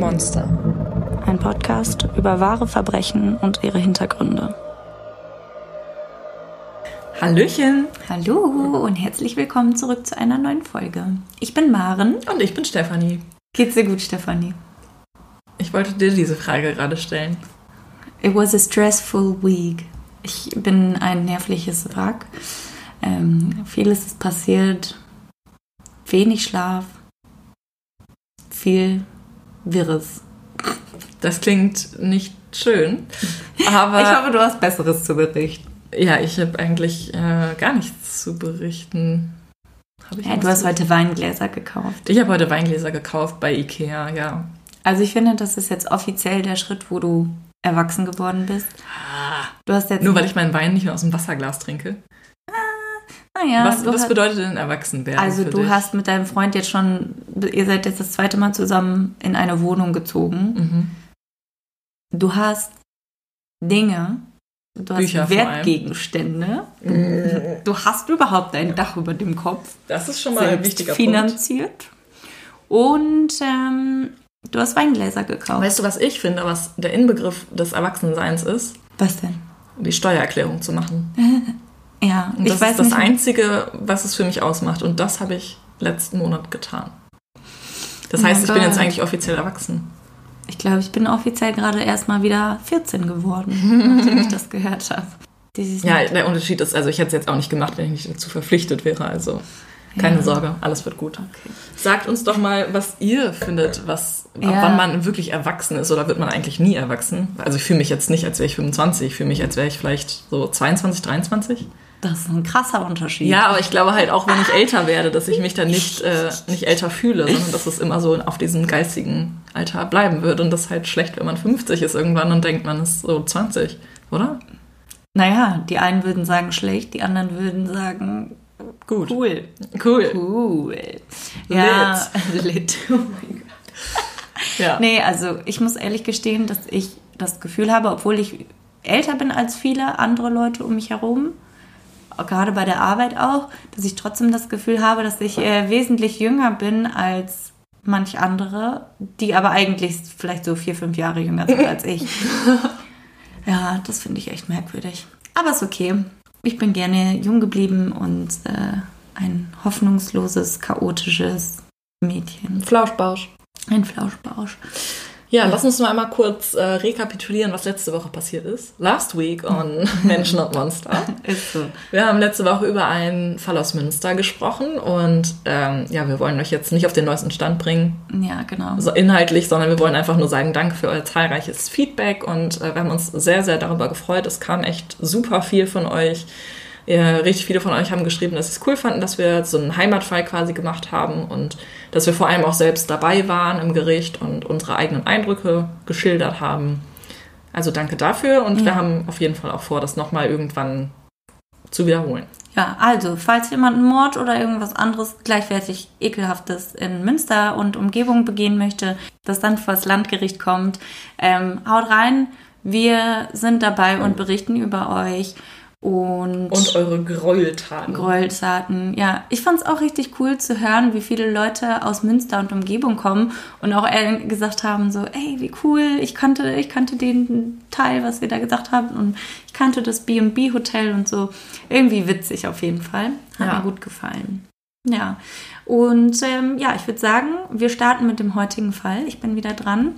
Monster. Ein Podcast über wahre Verbrechen und ihre Hintergründe. Hallöchen. Hallo und herzlich willkommen zurück zu einer neuen Folge. Ich bin Maren. Und ich bin Stefanie. Geht's dir gut, Stefanie? Ich wollte dir diese Frage gerade stellen. It was a stressful week. Ich bin ein nervliches Wrack. Ähm, vieles ist passiert. Wenig Schlaf. Viel Wirres. Das klingt nicht schön. Aber ich hoffe, du hast Besseres zu berichten. Ja, ich habe eigentlich äh, gar nichts zu berichten. Ich ja, du hast heute Weingläser gekauft. Ich habe heute Weingläser gekauft bei Ikea, ja. Also ich finde, das ist jetzt offiziell der Schritt, wo du erwachsen geworden bist. Ah. Du hast jetzt Nur weil ich meinen Wein nicht mehr aus dem Wasserglas trinke. Naja, was, was bedeutet denn erwachsen werden? Also du dich? hast mit deinem Freund jetzt schon, ihr seid jetzt das zweite Mal zusammen in eine Wohnung gezogen. Mhm. Du hast Dinge, du Bücher hast Wertgegenstände, mhm. du hast überhaupt ein Dach über dem Kopf. Das ist schon mal ein wichtiger finanziert. Punkt. Und ähm, du hast Weingläser gekauft. Weißt du, was ich finde, was der Inbegriff des Erwachsenseins ist? Was denn? Die Steuererklärung zu machen. Ja, und das ist das nicht. Einzige, was es für mich ausmacht. Und das habe ich letzten Monat getan. Das oh heißt, ich Gott. bin jetzt eigentlich offiziell erwachsen. Ich glaube, ich bin offiziell gerade erst mal wieder 14 geworden, nachdem ich das gehört habe. Ja, der Unterschied ist, also ich hätte es jetzt auch nicht gemacht, wenn ich nicht dazu verpflichtet wäre. Also keine ja. Sorge, alles wird gut. Okay. Sagt uns doch mal, was ihr findet, was, ja. ab wann man wirklich erwachsen ist oder wird man eigentlich nie erwachsen? Also ich fühle mich jetzt nicht, als wäre ich 25, ich fühle mich, als wäre ich vielleicht so 22, 23. Das ist ein krasser Unterschied. Ja, aber ich glaube halt auch, wenn ich älter werde, dass ich mich dann nicht, äh, nicht älter fühle, sondern dass es immer so auf diesem geistigen Alter bleiben wird. Und das ist halt schlecht, wenn man 50 ist irgendwann und denkt, man ist so 20, oder? Naja, die einen würden sagen schlecht, die anderen würden sagen gut. Cool. Cool. Cool. Ja, lit. lit. Oh mein Gott. Ja. Nee, also ich muss ehrlich gestehen, dass ich das Gefühl habe, obwohl ich älter bin als viele andere Leute um mich herum, gerade bei der Arbeit auch, dass ich trotzdem das Gefühl habe, dass ich äh, wesentlich jünger bin als manch andere, die aber eigentlich vielleicht so vier, fünf Jahre jünger sind als ich. Ja, das finde ich echt merkwürdig. Aber ist okay. Ich bin gerne jung geblieben und äh, ein hoffnungsloses, chaotisches Mädchen. Flauschbausch. Ein Flauschbausch. Ja, lass uns mal einmal kurz äh, rekapitulieren, was letzte Woche passiert ist. Last week on Menschen und Monster. ist so. Wir haben letzte Woche über einen Fall aus Münster gesprochen und ähm, ja, wir wollen euch jetzt nicht auf den neuesten Stand bringen. Ja, genau. So inhaltlich, sondern wir wollen einfach nur sagen, danke für euer zahlreiches Feedback und äh, wir haben uns sehr, sehr darüber gefreut. Es kam echt super viel von euch. Ja, richtig viele von euch haben geschrieben, dass sie es cool fanden, dass wir so einen Heimatfall quasi gemacht haben und dass wir vor allem auch selbst dabei waren im Gericht und unsere eigenen Eindrücke geschildert haben. Also danke dafür und ja. wir haben auf jeden Fall auch vor, das nochmal irgendwann zu wiederholen. Ja, also, falls jemand einen Mord oder irgendwas anderes gleichwertig ekelhaftes in Münster und Umgebung begehen möchte, das dann vor das Landgericht kommt, ähm, haut rein. Wir sind dabei und berichten über euch. Und, und eure Gräueltaten. Gräueltaten, ja. Ich fand es auch richtig cool zu hören, wie viele Leute aus Münster und Umgebung kommen und auch gesagt haben, so, ey, wie cool, ich kannte, ich kannte den Teil, was wir da gesagt haben und ich kannte das B&B Hotel und so. Irgendwie witzig auf jeden Fall. Hat ja. mir gut gefallen. Ja. Und ähm, ja, ich würde sagen, wir starten mit dem heutigen Fall. Ich bin wieder dran.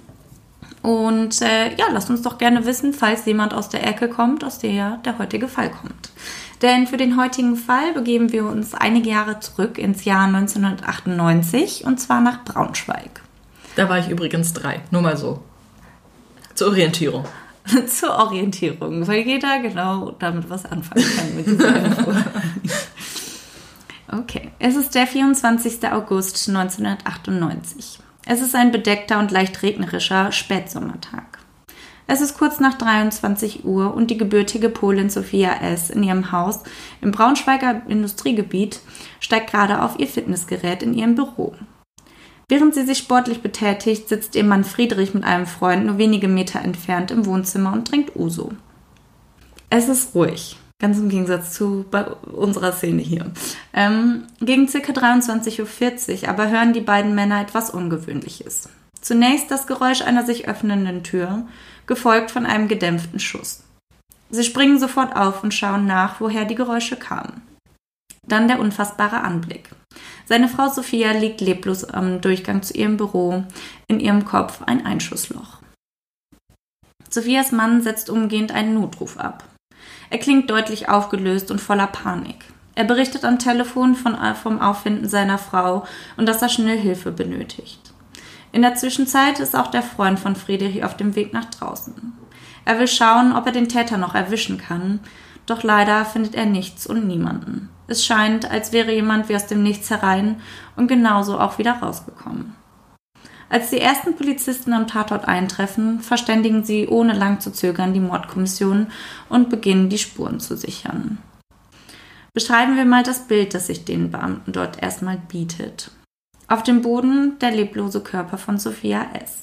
Und äh, ja, lasst uns doch gerne wissen, falls jemand aus der Ecke kommt, aus der der heutige Fall kommt. Denn für den heutigen Fall begeben wir uns einige Jahre zurück ins Jahr 1998 und zwar nach Braunschweig. Da war ich übrigens drei, nur mal so. Zur Orientierung. Zur Orientierung, weil jeder genau damit was anfangen kann mit dieser Info. okay, es ist der 24. August 1998. Es ist ein bedeckter und leicht regnerischer Spätsommertag. Es ist kurz nach 23 Uhr und die gebürtige Polin Sophia S. in ihrem Haus im Braunschweiger Industriegebiet steigt gerade auf ihr Fitnessgerät in ihrem Büro. Während sie sich sportlich betätigt, sitzt ihr Mann Friedrich mit einem Freund nur wenige Meter entfernt im Wohnzimmer und trinkt Uso. Es ist ruhig. Ganz im Gegensatz zu unserer Szene hier. Ähm, gegen ca. 23.40 Uhr aber hören die beiden Männer etwas Ungewöhnliches. Zunächst das Geräusch einer sich öffnenden Tür, gefolgt von einem gedämpften Schuss. Sie springen sofort auf und schauen nach, woher die Geräusche kamen. Dann der unfassbare Anblick. Seine Frau Sophia liegt leblos am Durchgang zu ihrem Büro, in ihrem Kopf ein Einschussloch. Sophias Mann setzt umgehend einen Notruf ab. Er klingt deutlich aufgelöst und voller Panik. Er berichtet am Telefon von, vom Auffinden seiner Frau und dass er schnell Hilfe benötigt. In der Zwischenzeit ist auch der Freund von Friedrich auf dem Weg nach draußen. Er will schauen, ob er den Täter noch erwischen kann, doch leider findet er nichts und niemanden. Es scheint, als wäre jemand wie aus dem Nichts herein und genauso auch wieder rausgekommen. Als die ersten Polizisten am Tatort eintreffen, verständigen sie ohne lang zu zögern die Mordkommission und beginnen die Spuren zu sichern. Beschreiben wir mal das Bild, das sich den Beamten dort erstmal bietet. Auf dem Boden der leblose Körper von Sophia S.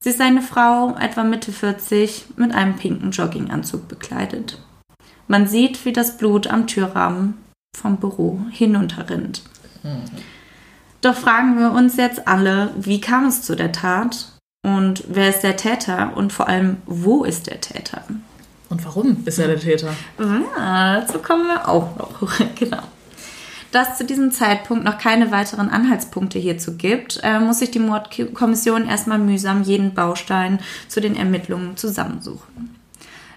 Sie ist eine Frau, etwa Mitte 40, mit einem pinken Jogginganzug bekleidet. Man sieht, wie das Blut am Türrahmen vom Büro hinunterrinnt. Mhm. Doch fragen wir uns jetzt alle, wie kam es zu der Tat und wer ist der Täter und vor allem, wo ist der Täter? Und warum ist er der Täter? Ja, dazu kommen wir auch noch. genau. Da es zu diesem Zeitpunkt noch keine weiteren Anhaltspunkte hierzu gibt, äh, muss sich die Mordkommission erstmal mühsam jeden Baustein zu den Ermittlungen zusammensuchen.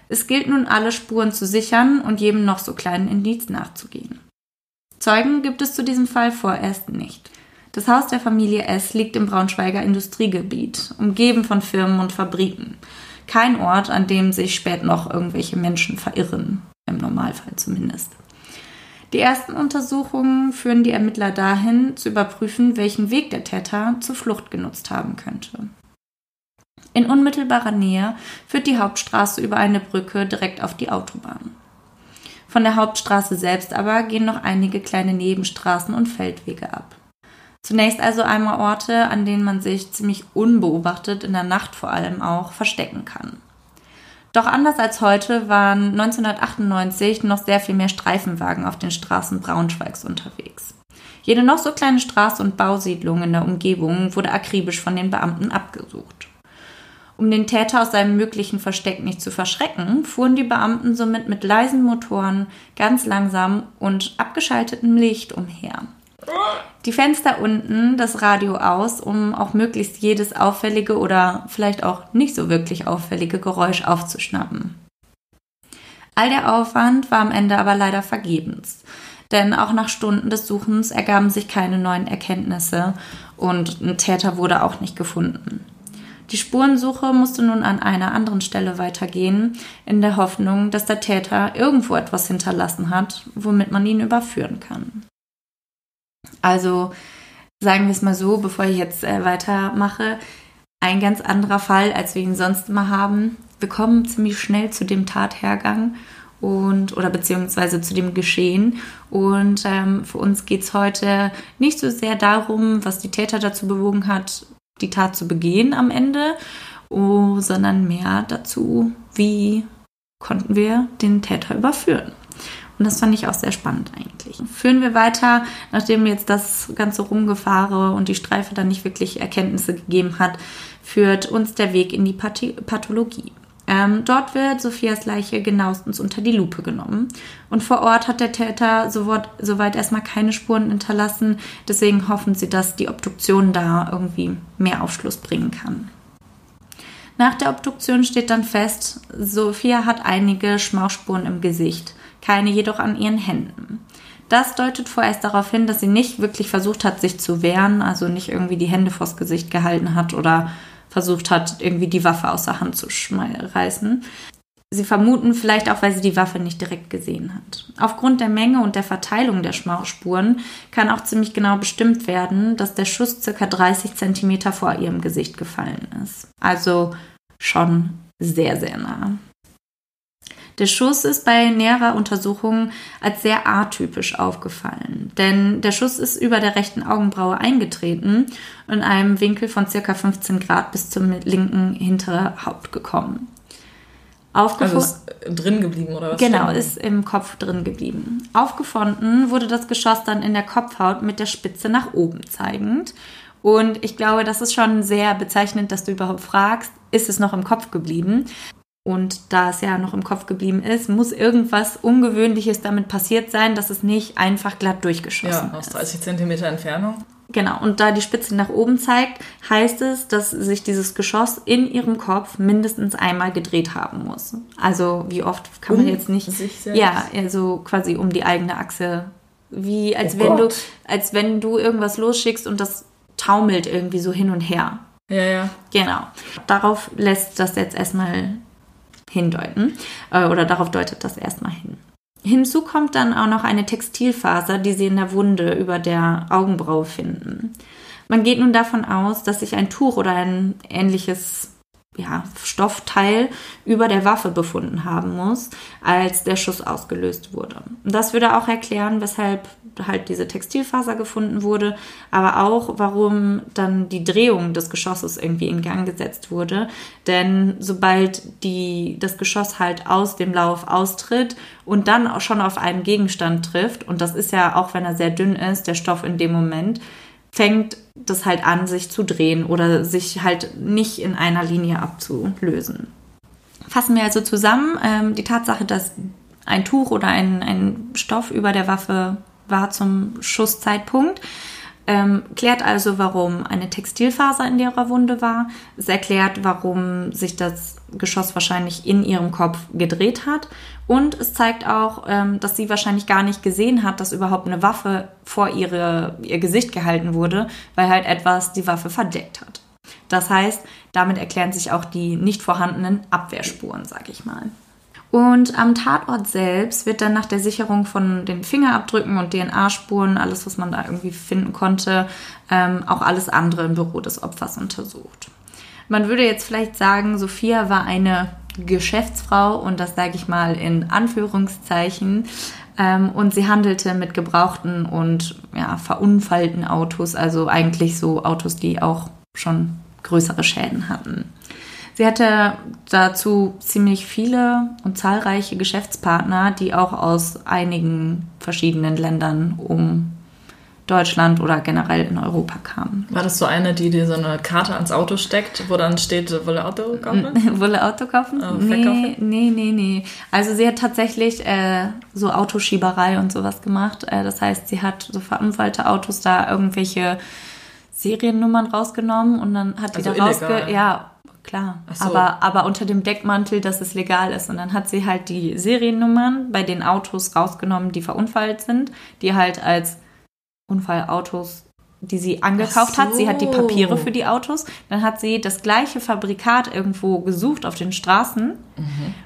Es gilt nun, alle Spuren zu sichern und jedem noch so kleinen Indiz nachzugehen. Zeugen gibt es zu diesem Fall vorerst nicht. Das Haus der Familie S liegt im Braunschweiger Industriegebiet, umgeben von Firmen und Fabriken. Kein Ort, an dem sich spät noch irgendwelche Menschen verirren, im Normalfall zumindest. Die ersten Untersuchungen führen die Ermittler dahin, zu überprüfen, welchen Weg der Täter zur Flucht genutzt haben könnte. In unmittelbarer Nähe führt die Hauptstraße über eine Brücke direkt auf die Autobahn. Von der Hauptstraße selbst aber gehen noch einige kleine Nebenstraßen und Feldwege ab. Zunächst also einmal Orte, an denen man sich ziemlich unbeobachtet, in der Nacht vor allem auch, verstecken kann. Doch anders als heute waren 1998 noch sehr viel mehr Streifenwagen auf den Straßen Braunschweigs unterwegs. Jede noch so kleine Straße und Bausiedlung in der Umgebung wurde akribisch von den Beamten abgesucht. Um den Täter aus seinem möglichen Versteck nicht zu verschrecken, fuhren die Beamten somit mit leisen Motoren ganz langsam und abgeschaltetem Licht umher. Die Fenster unten, das Radio aus, um auch möglichst jedes auffällige oder vielleicht auch nicht so wirklich auffällige Geräusch aufzuschnappen. All der Aufwand war am Ende aber leider vergebens, denn auch nach Stunden des Suchens ergaben sich keine neuen Erkenntnisse und ein Täter wurde auch nicht gefunden. Die Spurensuche musste nun an einer anderen Stelle weitergehen, in der Hoffnung, dass der Täter irgendwo etwas hinterlassen hat, womit man ihn überführen kann. Also sagen wir es mal so, bevor ich jetzt äh, weitermache, ein ganz anderer Fall, als wir ihn sonst immer haben. Wir kommen ziemlich schnell zu dem Tathergang und oder beziehungsweise zu dem Geschehen. Und ähm, für uns geht es heute nicht so sehr darum, was die Täter dazu bewogen hat, die Tat zu begehen am Ende, oh, sondern mehr dazu, wie konnten wir den Täter überführen. Und das fand ich auch sehr spannend eigentlich. Führen wir weiter, nachdem jetzt das ganze Rumgefahre und die Streife dann nicht wirklich Erkenntnisse gegeben hat, führt uns der Weg in die Pathologie. Ähm, dort wird Sophias Leiche genauestens unter die Lupe genommen. Und vor Ort hat der Täter soweit, soweit erstmal keine Spuren hinterlassen. Deswegen hoffen sie, dass die Obduktion da irgendwie mehr Aufschluss bringen kann. Nach der Obduktion steht dann fest, Sophia hat einige Schmauchspuren im Gesicht keine jedoch an ihren Händen. Das deutet vorerst darauf hin, dass sie nicht wirklich versucht hat, sich zu wehren, also nicht irgendwie die Hände vors Gesicht gehalten hat oder versucht hat, irgendwie die Waffe aus der Hand zu reißen. Sie vermuten vielleicht auch, weil sie die Waffe nicht direkt gesehen hat. Aufgrund der Menge und der Verteilung der Schmauchspuren kann auch ziemlich genau bestimmt werden, dass der Schuss ca. 30 cm vor ihrem Gesicht gefallen ist. Also schon sehr, sehr nah. Der Schuss ist bei näherer Untersuchung als sehr atypisch aufgefallen, denn der Schuss ist über der rechten Augenbraue eingetreten und in einem Winkel von ca. 15 Grad bis zum linken hintere Haupt gekommen. Aufgef also ist drin geblieben oder was? Genau, ist im Kopf drin geblieben. Aufgefunden wurde das Geschoss dann in der Kopfhaut mit der Spitze nach oben zeigend Und ich glaube, das ist schon sehr bezeichnend, dass du überhaupt fragst, ist es noch im Kopf geblieben? Und da es ja noch im Kopf geblieben ist, muss irgendwas Ungewöhnliches damit passiert sein, dass es nicht einfach glatt durchgeschossen Ja, aus ist. 30 Zentimeter Entfernung. Genau, und da die Spitze nach oben zeigt, heißt es, dass sich dieses Geschoss in ihrem Kopf mindestens einmal gedreht haben muss. Also wie oft kann man Um jetzt nicht. Ja, also quasi um die eigene Achse. Wie als Oh wenn Gott. du, als wenn du irgendwas losschickst und das taumelt irgendwie so hin und her. Ja, ja. Genau. Darauf lässt das jetzt erstmal hindeuten. Äh, oder darauf deutet das erstmal hin. Hinzu kommt dann auch noch eine Textilfaser, die sie in der Wunde über der Augenbraue finden. Man geht nun davon aus, dass sich ein Tuch oder ein ähnliches ja, Stoffteil über der Waffe befunden haben muss, als der Schuss ausgelöst wurde. Das würde auch erklären, weshalb halt diese Textilfaser gefunden wurde, aber auch, warum dann die Drehung des Geschosses irgendwie in Gang gesetzt wurde. Denn sobald die, das Geschoss halt aus dem Lauf austritt und dann auch schon auf einen Gegenstand trifft, und das ist ja auch, wenn er sehr dünn ist, der Stoff in dem Moment, fängt das halt an, sich zu drehen oder sich halt nicht in einer Linie abzulösen. Fassen wir also zusammen, ähm, die Tatsache, dass ein Tuch oder ein, ein Stoff über der Waffe war zum Schusszeitpunkt, ähm, klärt also, warum eine Textilfaser in ihrer Wunde war. Es erklärt, warum sich das Geschoss wahrscheinlich in ihrem Kopf gedreht hat. Und es zeigt auch, ähm, dass sie wahrscheinlich gar nicht gesehen hat, dass überhaupt eine Waffe vor ihre, ihr Gesicht gehalten wurde, weil halt etwas die Waffe verdeckt hat. Das heißt, damit erklären sich auch die nicht vorhandenen Abwehrspuren, sag ich mal. Und am Tatort selbst wird dann nach der Sicherung von den Fingerabdrücken und DNA-Spuren, alles, was man da irgendwie finden konnte, ähm, auch alles andere im Büro des Opfers untersucht. Man würde jetzt vielleicht sagen, Sophia war eine Geschäftsfrau und das sage ich mal in Anführungszeichen. Ähm, und sie handelte mit gebrauchten und ja, verunfallten Autos, also eigentlich so Autos, die auch schon größere Schäden hatten. Sie hatte dazu ziemlich viele und zahlreiche Geschäftspartner, die auch aus einigen verschiedenen Ländern um Deutschland oder generell in Europa kamen. War das so eine, die dir so eine Karte ans Auto steckt, wo dann steht, will Auto kaufen? Wolle Auto kaufen? Oh, nee, verkaufen? nee, nee, nee. Also sie hat tatsächlich äh, so Autoschieberei und sowas gemacht. Äh, das heißt, sie hat so verunfallte Autos da irgendwelche Seriennummern rausgenommen und dann hat die Also da rausge... Ja, klar. So. Aber, aber unter dem Deckmantel, dass es legal ist. Und dann hat sie halt die Seriennummern bei den Autos rausgenommen, die verunfallt sind, die halt als Unfallautos, die sie angekauft Ach hat. Sie hat die so. Papiere für die Autos. Dann hat sie das gleiche Fabrikat irgendwo gesucht auf den Straßen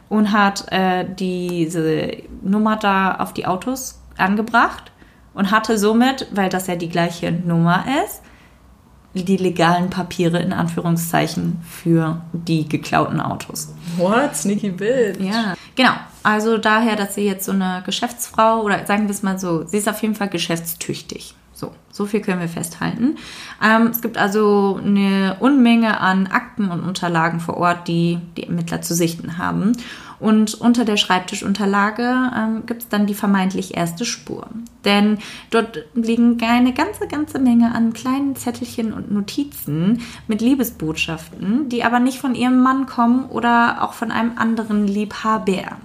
und hat äh, diese Nummer da auf die Autos angebracht und hatte somit, weil das ja die gleiche Nummer ist, die legalen Papiere in Anführungszeichen für die geklauten Autos. What? Sneaky Bild. Ja, genau. Also daher, dass sie jetzt so eine Geschäftsfrau oder sagen wir es mal so, sie ist auf jeden Fall geschäftstüchtig. So, so viel können wir festhalten. Ähm, es gibt also eine Unmenge an Akten und Unterlagen vor Ort, die die Ermittler zu sichten haben. Und unter der Schreibtischunterlage ähm, gibt es dann die vermeintlich erste Spur. Denn dort liegen eine ganze, ganze Menge an kleinen Zettelchen und Notizen mit Liebesbotschaften, die aber nicht von ihrem Mann kommen oder auch von einem anderen Liebhaber.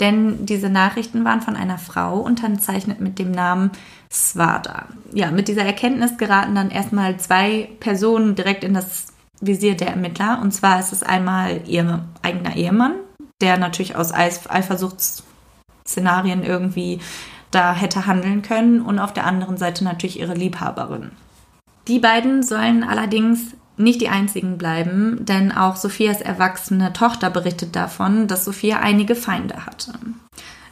Denn diese Nachrichten waren von einer Frau unterzeichnet mit dem Namen Svada. Ja, mit dieser Erkenntnis geraten dann erstmal zwei Personen direkt in das Visier der Ermittler. Und zwar ist es einmal ihr eigener Ehemann, der natürlich aus Eifersuchtsszenarien irgendwie da hätte handeln können. Und auf der anderen Seite natürlich ihre Liebhaberin. Die beiden sollen allerdings nicht die einzigen bleiben, denn auch Sophias erwachsene Tochter berichtet davon, dass Sophia einige Feinde hatte.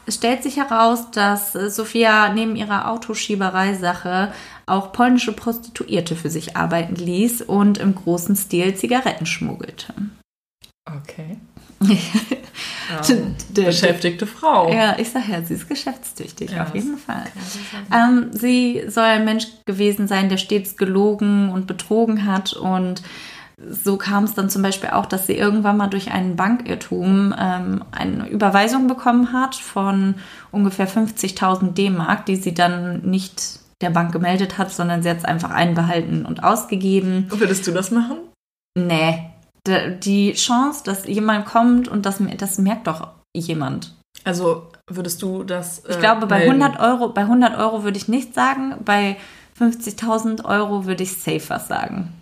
Es stellt sich heraus, dass Sophia neben ihrer Autoschieberei-Sache auch polnische Prostituierte für sich arbeiten ließ und im großen Stil Zigaretten schmuggelte. Okay. Ähm, beschäftigte Frau. Ja, ich sag ja, sie ist geschäftstüchtig, Ja, auf jeden Fall. Ähm, sie soll ein Mensch gewesen sein, der stets gelogen und betrogen hat und so kam es dann zum Beispiel auch, dass sie irgendwann mal durch einen Bankirrtum ähm, eine Überweisung bekommen hat von ungefähr 50.000 D-Mark, die sie dann nicht der Bank gemeldet hat, sondern sie hat es einfach einbehalten und ausgegeben. Würdest du das machen? Nee. Die Chance, dass jemand kommt und das, das merkt doch jemand. Also würdest du das. Äh, ich glaube, bei melden? 100 Euro, bei 100 Euro würde ich nichts sagen. Bei 50.000 Euro würde ich safe was sagen.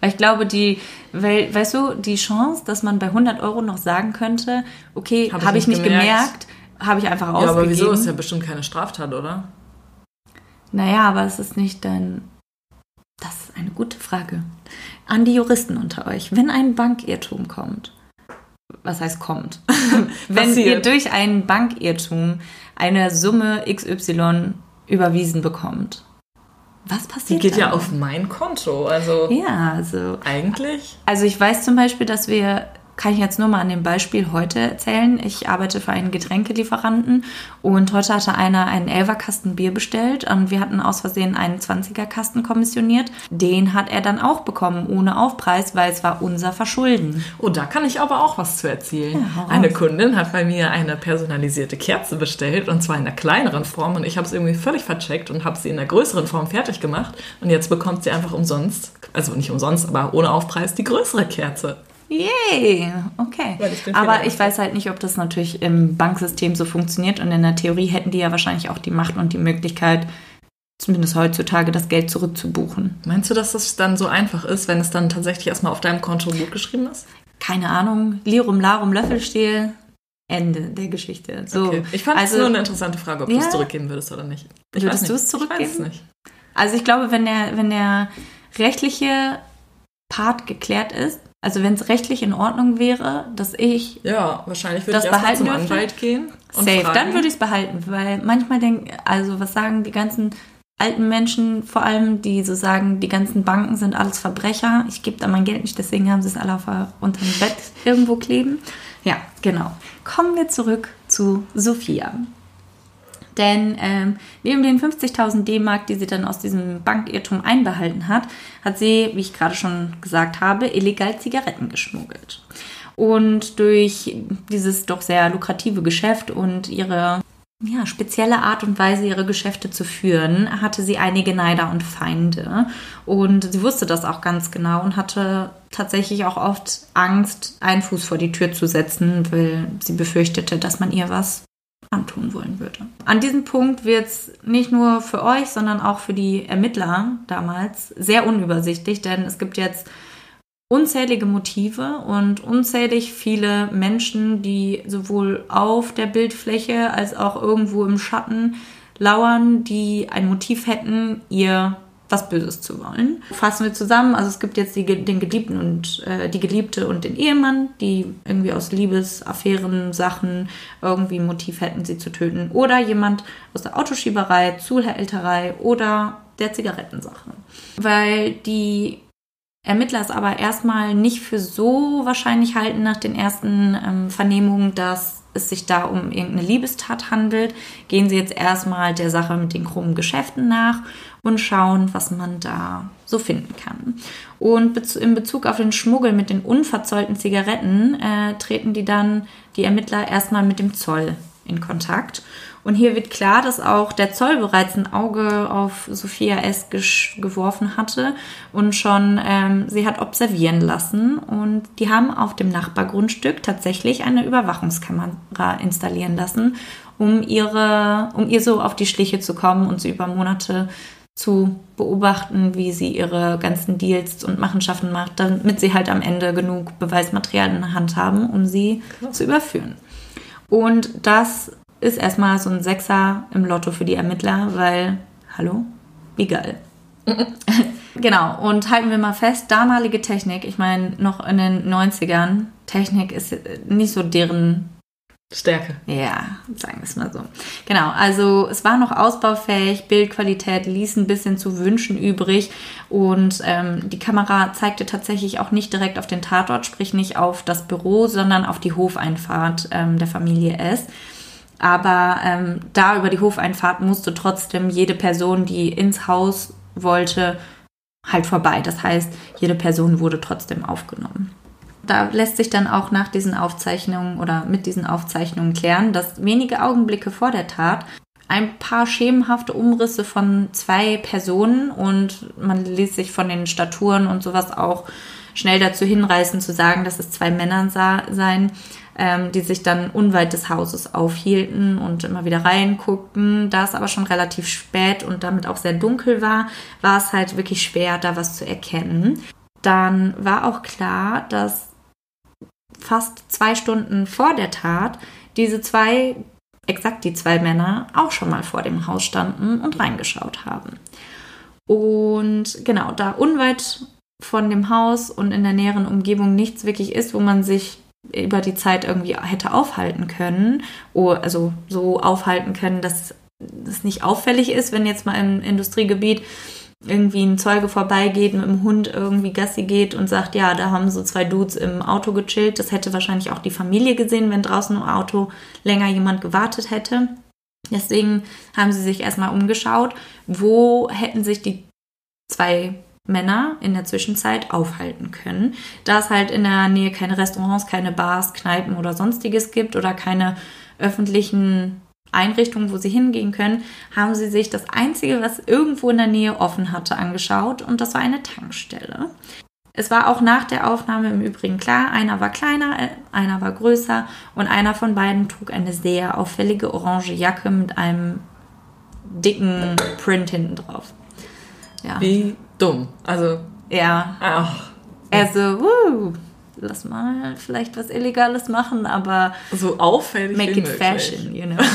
Weil ich glaube, die, weil, weißt du, die Chance, dass man bei 100 Euro noch sagen könnte, okay, habe hab ich nicht gemerkt, gemerkt habe ich einfach ausgegeben. Ja, aber wieso ist ja bestimmt keine Straftat, oder? Naja, aber es ist nicht dein. Das ist eine gute Frage. An die Juristen unter euch. Wenn ein Bankirrtum kommt, was heißt kommt? Wenn ihr durch einen Bankirrtum eine Summe XY überwiesen bekommt, was passiert? Die geht dann? ja auf mein Konto, also. Ja, also. Eigentlich? Also ich weiß zum Beispiel, dass wir kann ich jetzt nur mal an dem Beispiel heute erzählen. Ich arbeite für einen Getränkelieferanten und heute hatte einer einen Elferkasten Bier bestellt und wir hatten aus Versehen einen 20er Kasten kommissioniert. Den hat er dann auch bekommen ohne Aufpreis, weil es war unser Verschulden. Oh, da kann ich aber auch was zu erzählen. Ja, eine Kundin hat bei mir eine personalisierte Kerze bestellt und zwar in der kleineren Form und ich habe es irgendwie völlig vercheckt und habe sie in der größeren Form fertig gemacht und jetzt bekommt sie einfach umsonst, also nicht umsonst, aber ohne Aufpreis die größere Kerze. Yay, okay. Aber ich weiß halt nicht, ob das natürlich im Banksystem so funktioniert und in der Theorie hätten die ja wahrscheinlich auch die Macht und die Möglichkeit, zumindest heutzutage, das Geld zurückzubuchen. Meinst du, dass das dann so einfach ist, wenn es dann tatsächlich erstmal auf deinem Konto gut geschrieben ist? Keine Ahnung. Lirum, Larum, Löffelstiel. Ende der Geschichte. So, okay. Ich fand es also, nur eine interessante Frage, ob ja, du es zurückgeben würdest oder nicht. Ich würdest du es zurückgeben? Ich weiß es nicht. Also ich glaube, wenn der, wenn der rechtliche Part geklärt ist, also wenn es rechtlich in Ordnung wäre, dass ich ja wahrscheinlich würde ich erstmal zum dürfte, Anwalt gehen. safe, fragen. dann würde ich es behalten, weil manchmal denken, also was sagen die ganzen alten Menschen vor allem, die so sagen, die ganzen Banken sind alles Verbrecher. Ich gebe da mein Geld nicht, deswegen haben sie es alle auf, unter dem Bett irgendwo kleben. Ja, genau. Kommen wir zurück zu Sophia. Denn ähm, neben den 50.000 D-Mark, die sie dann aus diesem Bankirrtum einbehalten hat, hat sie, wie ich gerade schon gesagt habe, illegal Zigaretten geschmuggelt. Und durch dieses doch sehr lukrative Geschäft und ihre ja, spezielle Art und Weise, ihre Geschäfte zu führen, hatte sie einige Neider und Feinde. Und sie wusste das auch ganz genau und hatte tatsächlich auch oft Angst, einen Fuß vor die Tür zu setzen, weil sie befürchtete, dass man ihr was antun wollen würde. An diesem Punkt wird es nicht nur für euch, sondern auch für die Ermittler damals sehr unübersichtlich, denn es gibt jetzt unzählige Motive und unzählig viele Menschen, die sowohl auf der Bildfläche als auch irgendwo im Schatten lauern, die ein Motiv hätten, ihr was Böses zu wollen. Fassen wir zusammen, also es gibt jetzt die, den Geliebten und äh, die Geliebte und den Ehemann, die irgendwie aus Liebesaffären, Sachen irgendwie Motiv hätten, sie zu töten. Oder jemand aus der Autoschieberei, Zuhälterei oder der Zigarettensache. Weil die Ermittler es aber erstmal nicht für so wahrscheinlich halten nach den ersten ähm, Vernehmungen, dass es sich da um irgendeine Liebestat handelt, gehen sie jetzt erstmal der Sache mit den krummen Geschäften nach und schauen, was man da so finden kann. Und in Bezug auf den Schmuggel mit den unverzollten Zigaretten äh, treten die dann, die Ermittler, erstmal mit dem Zoll in Kontakt. Und hier wird klar, dass auch der Zoll bereits ein Auge auf Sophia S. geworfen hatte und schon ähm, sie hat observieren lassen. Und die haben auf dem Nachbargrundstück tatsächlich eine Überwachungskamera installieren lassen, um ihre, um ihr so auf die Schliche zu kommen und sie über Monate zu beobachten, wie sie ihre ganzen Deals und Machenschaften macht, damit sie halt am Ende genug Beweismaterial in der Hand haben, um sie zu überführen. Und das ist erstmal so ein Sechser im Lotto für die Ermittler, weil, hallo, wie geil. genau, und halten wir mal fest, damalige Technik, ich meine, noch in den 90ern, Technik ist nicht so deren Stärke. Ja, sagen wir es mal so. Genau, also es war noch ausbaufähig, Bildqualität ließ ein bisschen zu wünschen übrig und ähm, die Kamera zeigte tatsächlich auch nicht direkt auf den Tatort, sprich nicht auf das Büro, sondern auf die Hofeinfahrt ähm, der Familie S. Aber ähm, da über die Hofeinfahrt musste trotzdem jede Person, die ins Haus wollte, halt vorbei. Das heißt, jede Person wurde trotzdem aufgenommen da lässt sich dann auch nach diesen Aufzeichnungen oder mit diesen Aufzeichnungen klären, dass wenige Augenblicke vor der Tat ein paar schemenhafte Umrisse von zwei Personen und man ließ sich von den Staturen und sowas auch schnell dazu hinreißen zu sagen, dass es zwei Männer seien, ähm, die sich dann unweit des Hauses aufhielten und immer wieder reinguckten. Da es aber schon relativ spät und damit auch sehr dunkel war, war es halt wirklich schwer, da was zu erkennen. Dann war auch klar, dass fast zwei Stunden vor der Tat diese zwei, exakt die zwei Männer, auch schon mal vor dem Haus standen und reingeschaut haben. Und genau, da unweit von dem Haus und in der näheren Umgebung nichts wirklich ist, wo man sich über die Zeit irgendwie hätte aufhalten können, also so aufhalten können, dass es nicht auffällig ist, wenn jetzt mal im Industriegebiet irgendwie ein Zeuge vorbeigeht mit dem Hund irgendwie Gassi geht und sagt, ja, da haben so zwei Dudes im Auto gechillt. Das hätte wahrscheinlich auch die Familie gesehen, wenn draußen im Auto länger jemand gewartet hätte. Deswegen haben sie sich erstmal umgeschaut, wo hätten sich die zwei Männer in der Zwischenzeit aufhalten können. Da es halt in der Nähe keine Restaurants, keine Bars, Kneipen oder sonstiges gibt oder keine öffentlichen Einrichtungen, wo sie hingehen können, haben sie sich das Einzige, was irgendwo in der Nähe offen hatte, angeschaut und das war eine Tankstelle. Es war auch nach der Aufnahme im Übrigen klar, einer war kleiner, äh, einer war größer und einer von beiden trug eine sehr auffällige orange Jacke mit einem dicken Print hinten drauf. Ja. Wie dumm. Also. Ja. Ach. Also, wuh, lass mal vielleicht was Illegales machen, aber. So auffällig. Make it fashion, know.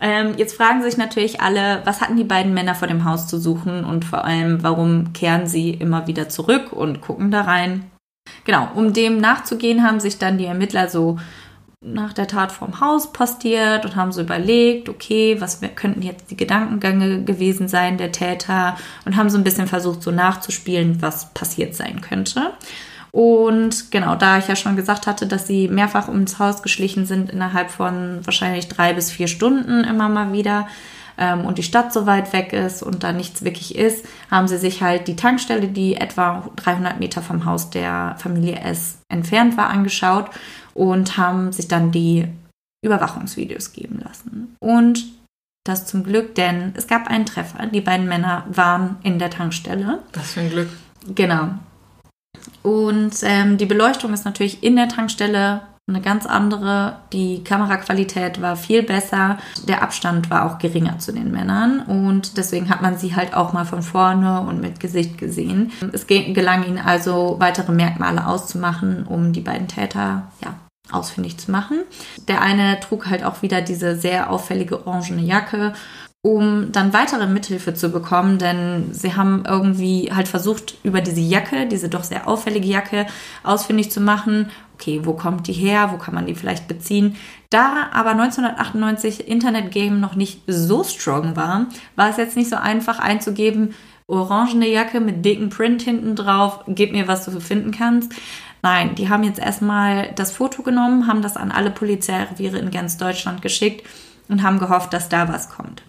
ähm, jetzt fragen sich natürlich alle, was hatten die beiden Männer vor dem Haus zu suchen und vor allem, warum kehren sie immer wieder zurück und gucken da rein? Genau, um dem nachzugehen, haben sich dann die Ermittler so nach der Tat vorm Haus postiert und haben so überlegt, okay, was könnten jetzt die Gedankengänge gewesen sein der Täter und haben so ein bisschen versucht, so nachzuspielen, was passiert sein könnte. Und genau, da ich ja schon gesagt hatte, dass sie mehrfach ums Haus geschlichen sind, innerhalb von wahrscheinlich drei bis vier Stunden immer mal wieder, ähm, und die Stadt so weit weg ist und da nichts wirklich ist, haben sie sich halt die Tankstelle, die etwa 300 Meter vom Haus der Familie S entfernt war, angeschaut und haben sich dann die Überwachungsvideos geben lassen. Und das zum Glück, denn es gab einen Treffer. Die beiden Männer waren in der Tankstelle. Was für ein Glück. Genau. Und ähm, die Beleuchtung ist natürlich in der Tankstelle eine ganz andere. Die Kameraqualität war viel besser. Der Abstand war auch geringer zu den Männern und deswegen hat man sie halt auch mal von vorne und mit Gesicht gesehen. Es gelang ihnen also, weitere Merkmale auszumachen, um die beiden Täter ja, ausfindig zu machen. Der eine trug halt auch wieder diese sehr auffällige orangene Jacke um dann weitere Mithilfe zu bekommen, denn sie haben irgendwie halt versucht, über diese Jacke, diese doch sehr auffällige Jacke, ausfindig zu machen, okay, wo kommt die her, wo kann man die vielleicht beziehen. Da aber 1998 Internet-Game noch nicht so strong war, war es jetzt nicht so einfach einzugeben, orangene Jacke mit dicken Print hinten drauf, gib mir, was du finden kannst. Nein, die haben jetzt erstmal das Foto genommen, haben das an alle Polizeireviere in ganz Deutschland geschickt und haben gehofft, dass da was kommt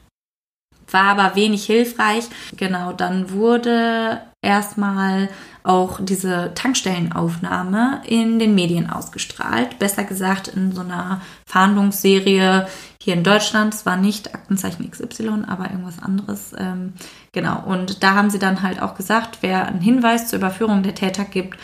war aber wenig hilfreich. Genau, dann wurde erstmal auch diese Tankstellenaufnahme in den Medien ausgestrahlt. Besser gesagt in so einer Fahndungsserie hier in Deutschland. Es war nicht Aktenzeichen XY, aber irgendwas anderes. Ähm, genau. Und da haben sie dann halt auch gesagt, wer einen Hinweis zur Überführung der Täter gibt,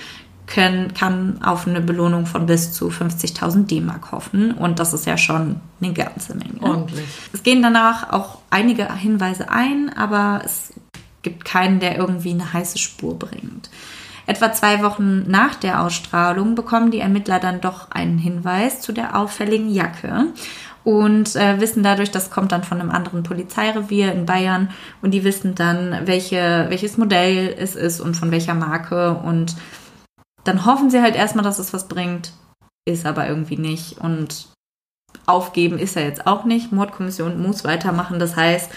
können, kann auf eine Belohnung von bis zu 50.000 D-Mark hoffen. Und das ist ja schon eine ganze Menge. Ordentlich. Es gehen danach auch einige Hinweise ein, aber es gibt keinen, der irgendwie eine heiße Spur bringt. Etwa zwei Wochen nach der Ausstrahlung bekommen die Ermittler dann doch einen Hinweis zu der auffälligen Jacke und äh, wissen dadurch, das kommt dann von einem anderen Polizeirevier in Bayern und die wissen dann, welche, welches Modell es ist und von welcher Marke und dann hoffen sie halt erstmal, dass es was bringt, ist aber irgendwie nicht. Und aufgeben ist er jetzt auch nicht. Mordkommission muss weitermachen. Das heißt,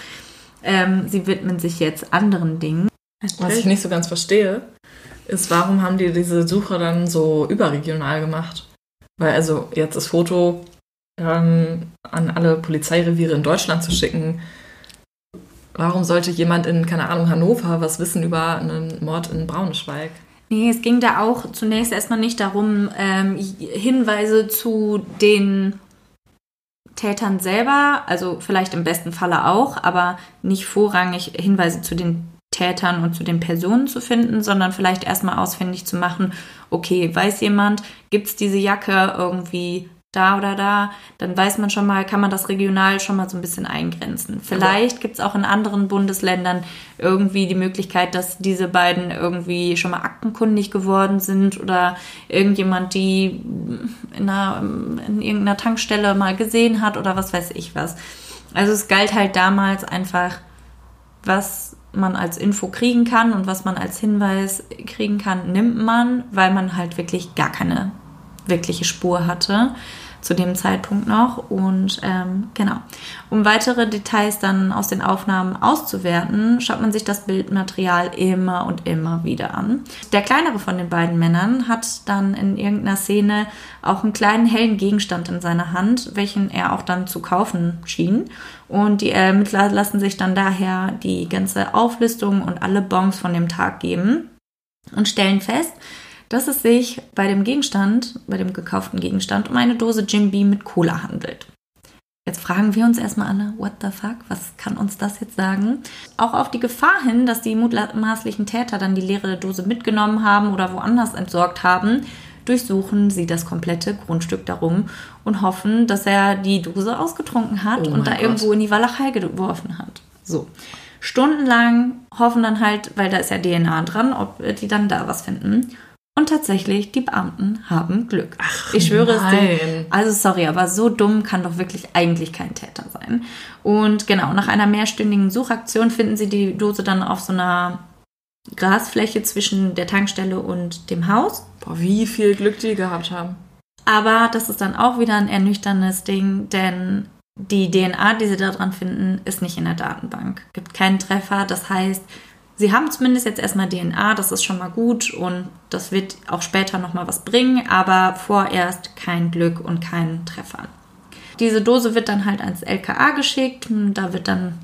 ähm, sie widmen sich jetzt anderen Dingen. Was ich nicht so ganz verstehe, ist, warum haben die diese Suche dann so überregional gemacht? Weil also jetzt das Foto ähm, an alle Polizeireviere in Deutschland zu schicken, warum sollte jemand in, keine Ahnung, Hannover was wissen über einen Mord in Braunschweig? Nee, es ging da auch zunächst erstmal nicht darum, ähm, Hinweise zu den Tätern selber, also vielleicht im besten Falle auch, aber nicht vorrangig Hinweise zu den Tätern und zu den Personen zu finden, sondern vielleicht erstmal ausfindig zu machen, okay, weiß jemand, gibt es diese Jacke irgendwie da oder da, dann weiß man schon mal, kann man das regional schon mal so ein bisschen eingrenzen. Vielleicht gibt es auch in anderen Bundesländern irgendwie die Möglichkeit, dass diese beiden irgendwie schon mal aktenkundig geworden sind oder irgendjemand die in, einer, in irgendeiner Tankstelle mal gesehen hat oder was weiß ich was. Also es galt halt damals einfach, was man als Info kriegen kann und was man als Hinweis kriegen kann, nimmt man, weil man halt wirklich gar keine wirkliche Spur hatte zu dem Zeitpunkt noch. Und ähm, genau, um weitere Details dann aus den Aufnahmen auszuwerten, schaut man sich das Bildmaterial immer und immer wieder an. Der kleinere von den beiden Männern hat dann in irgendeiner Szene auch einen kleinen hellen Gegenstand in seiner Hand, welchen er auch dann zu kaufen schien. Und die Ermittler lassen sich dann daher die ganze Auflistung und alle Bons von dem Tag geben und stellen fest, dass es sich bei dem Gegenstand, bei dem gekauften Gegenstand, um eine Dose Jim Beam mit Cola handelt. Jetzt fragen wir uns erstmal alle, what the fuck, was kann uns das jetzt sagen? Auch auf die Gefahr hin, dass die mutmaßlichen Täter dann die leere Dose mitgenommen haben oder woanders entsorgt haben, durchsuchen sie das komplette Grundstück darum und hoffen, dass er die Dose ausgetrunken hat oh und da Gott. irgendwo in die Walachei geworfen hat. So. Stundenlang hoffen dann halt, weil da ist ja DNA dran, ob die dann da was finden. Und tatsächlich, die Beamten haben Glück. Ach, ich schwöre nein. es dir. Also sorry, aber so dumm kann doch wirklich eigentlich kein Täter sein. Und genau, nach einer mehrstündigen Suchaktion finden sie die Dose dann auf so einer Grasfläche zwischen der Tankstelle und dem Haus. Boah, wie viel Glück die gehabt haben. Aber das ist dann auch wieder ein ernüchterndes Ding, denn die DNA, die sie da dran finden, ist nicht in der Datenbank. Gibt keinen Treffer. Das heißt, Sie haben zumindest jetzt erstmal DNA, das ist schon mal gut und das wird auch später nochmal was bringen, aber vorerst kein Glück und kein Treffer. Diese Dose wird dann halt ans LKA geschickt, da wird dann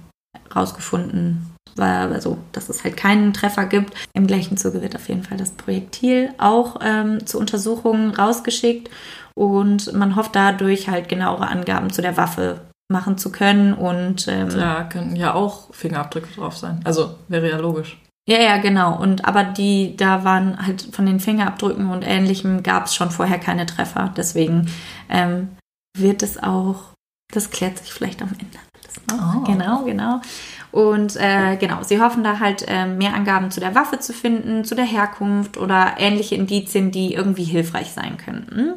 rausgefunden, also, dass es halt keinen Treffer gibt. Im gleichen Zuge wird auf jeden Fall das Projektil auch ähm, zur Untersuchung rausgeschickt und man hofft dadurch halt genauere Angaben zu der Waffe machen zu können und ähm, klar können ja auch Fingerabdrücke drauf sein. Also wäre ja logisch. Ja, ja, genau. Und aber die, da waren halt von den Fingerabdrücken und ähnlichem gab es schon vorher keine Treffer. Deswegen ähm, wird es auch, das klärt sich vielleicht am Ende. Oh. Genau, genau. Und äh, genau, sie hoffen da halt äh, mehr Angaben zu der Waffe zu finden, zu der Herkunft oder ähnliche Indizien, die irgendwie hilfreich sein könnten.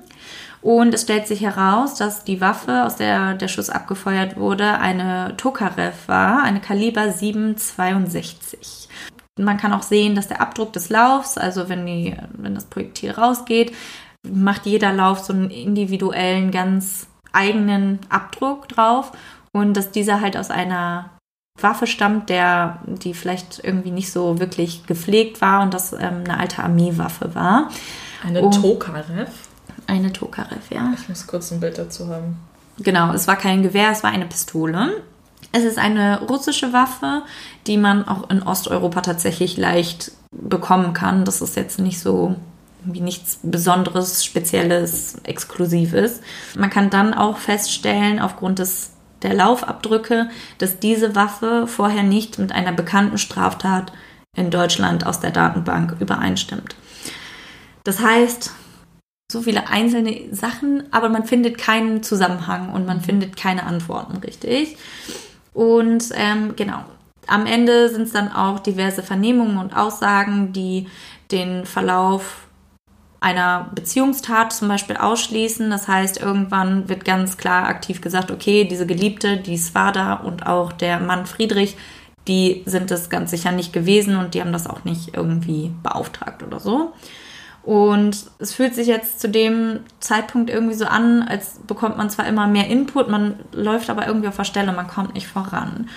Und es stellt sich heraus, dass die Waffe, aus der der Schuss abgefeuert wurde, eine Tokarev war, eine Kaliber 7,62. Man kann auch sehen, dass der Abdruck des Laufs, also wenn, die, wenn das Projektil rausgeht, macht jeder Lauf so einen individuellen, ganz eigenen Abdruck drauf und dass dieser halt aus einer Waffe stammt, der, die vielleicht irgendwie nicht so wirklich gepflegt war und das ähm, eine alte Armeewaffe war. Eine Tokarev? Eine Tokarev, ja. Ich muss kurz ein Bild dazu haben. Genau, es war kein Gewehr, es war eine Pistole. Es ist eine russische Waffe, die man auch in Osteuropa tatsächlich leicht bekommen kann. Das ist jetzt nicht so wie nichts Besonderes, Spezielles, Exklusives. Man kann dann auch feststellen, aufgrund des, der Laufabdrücke, dass diese Waffe vorher nicht mit einer bekannten Straftat in Deutschland aus der Datenbank übereinstimmt. Das heißt, so viele einzelne Sachen, aber man findet keinen Zusammenhang und man findet keine Antworten richtig. Und ähm, genau, am Ende sind es dann auch diverse Vernehmungen und Aussagen, die den Verlauf einer Beziehungstat zum Beispiel ausschließen. Das heißt, irgendwann wird ganz klar aktiv gesagt, okay, diese Geliebte, die Svada und auch der Mann Friedrich, die sind es ganz sicher nicht gewesen und die haben das auch nicht irgendwie beauftragt oder so. Und es fühlt sich jetzt zu dem Zeitpunkt irgendwie so an, als bekommt man zwar immer mehr Input, man läuft aber irgendwie auf der Stelle, man kommt nicht voran.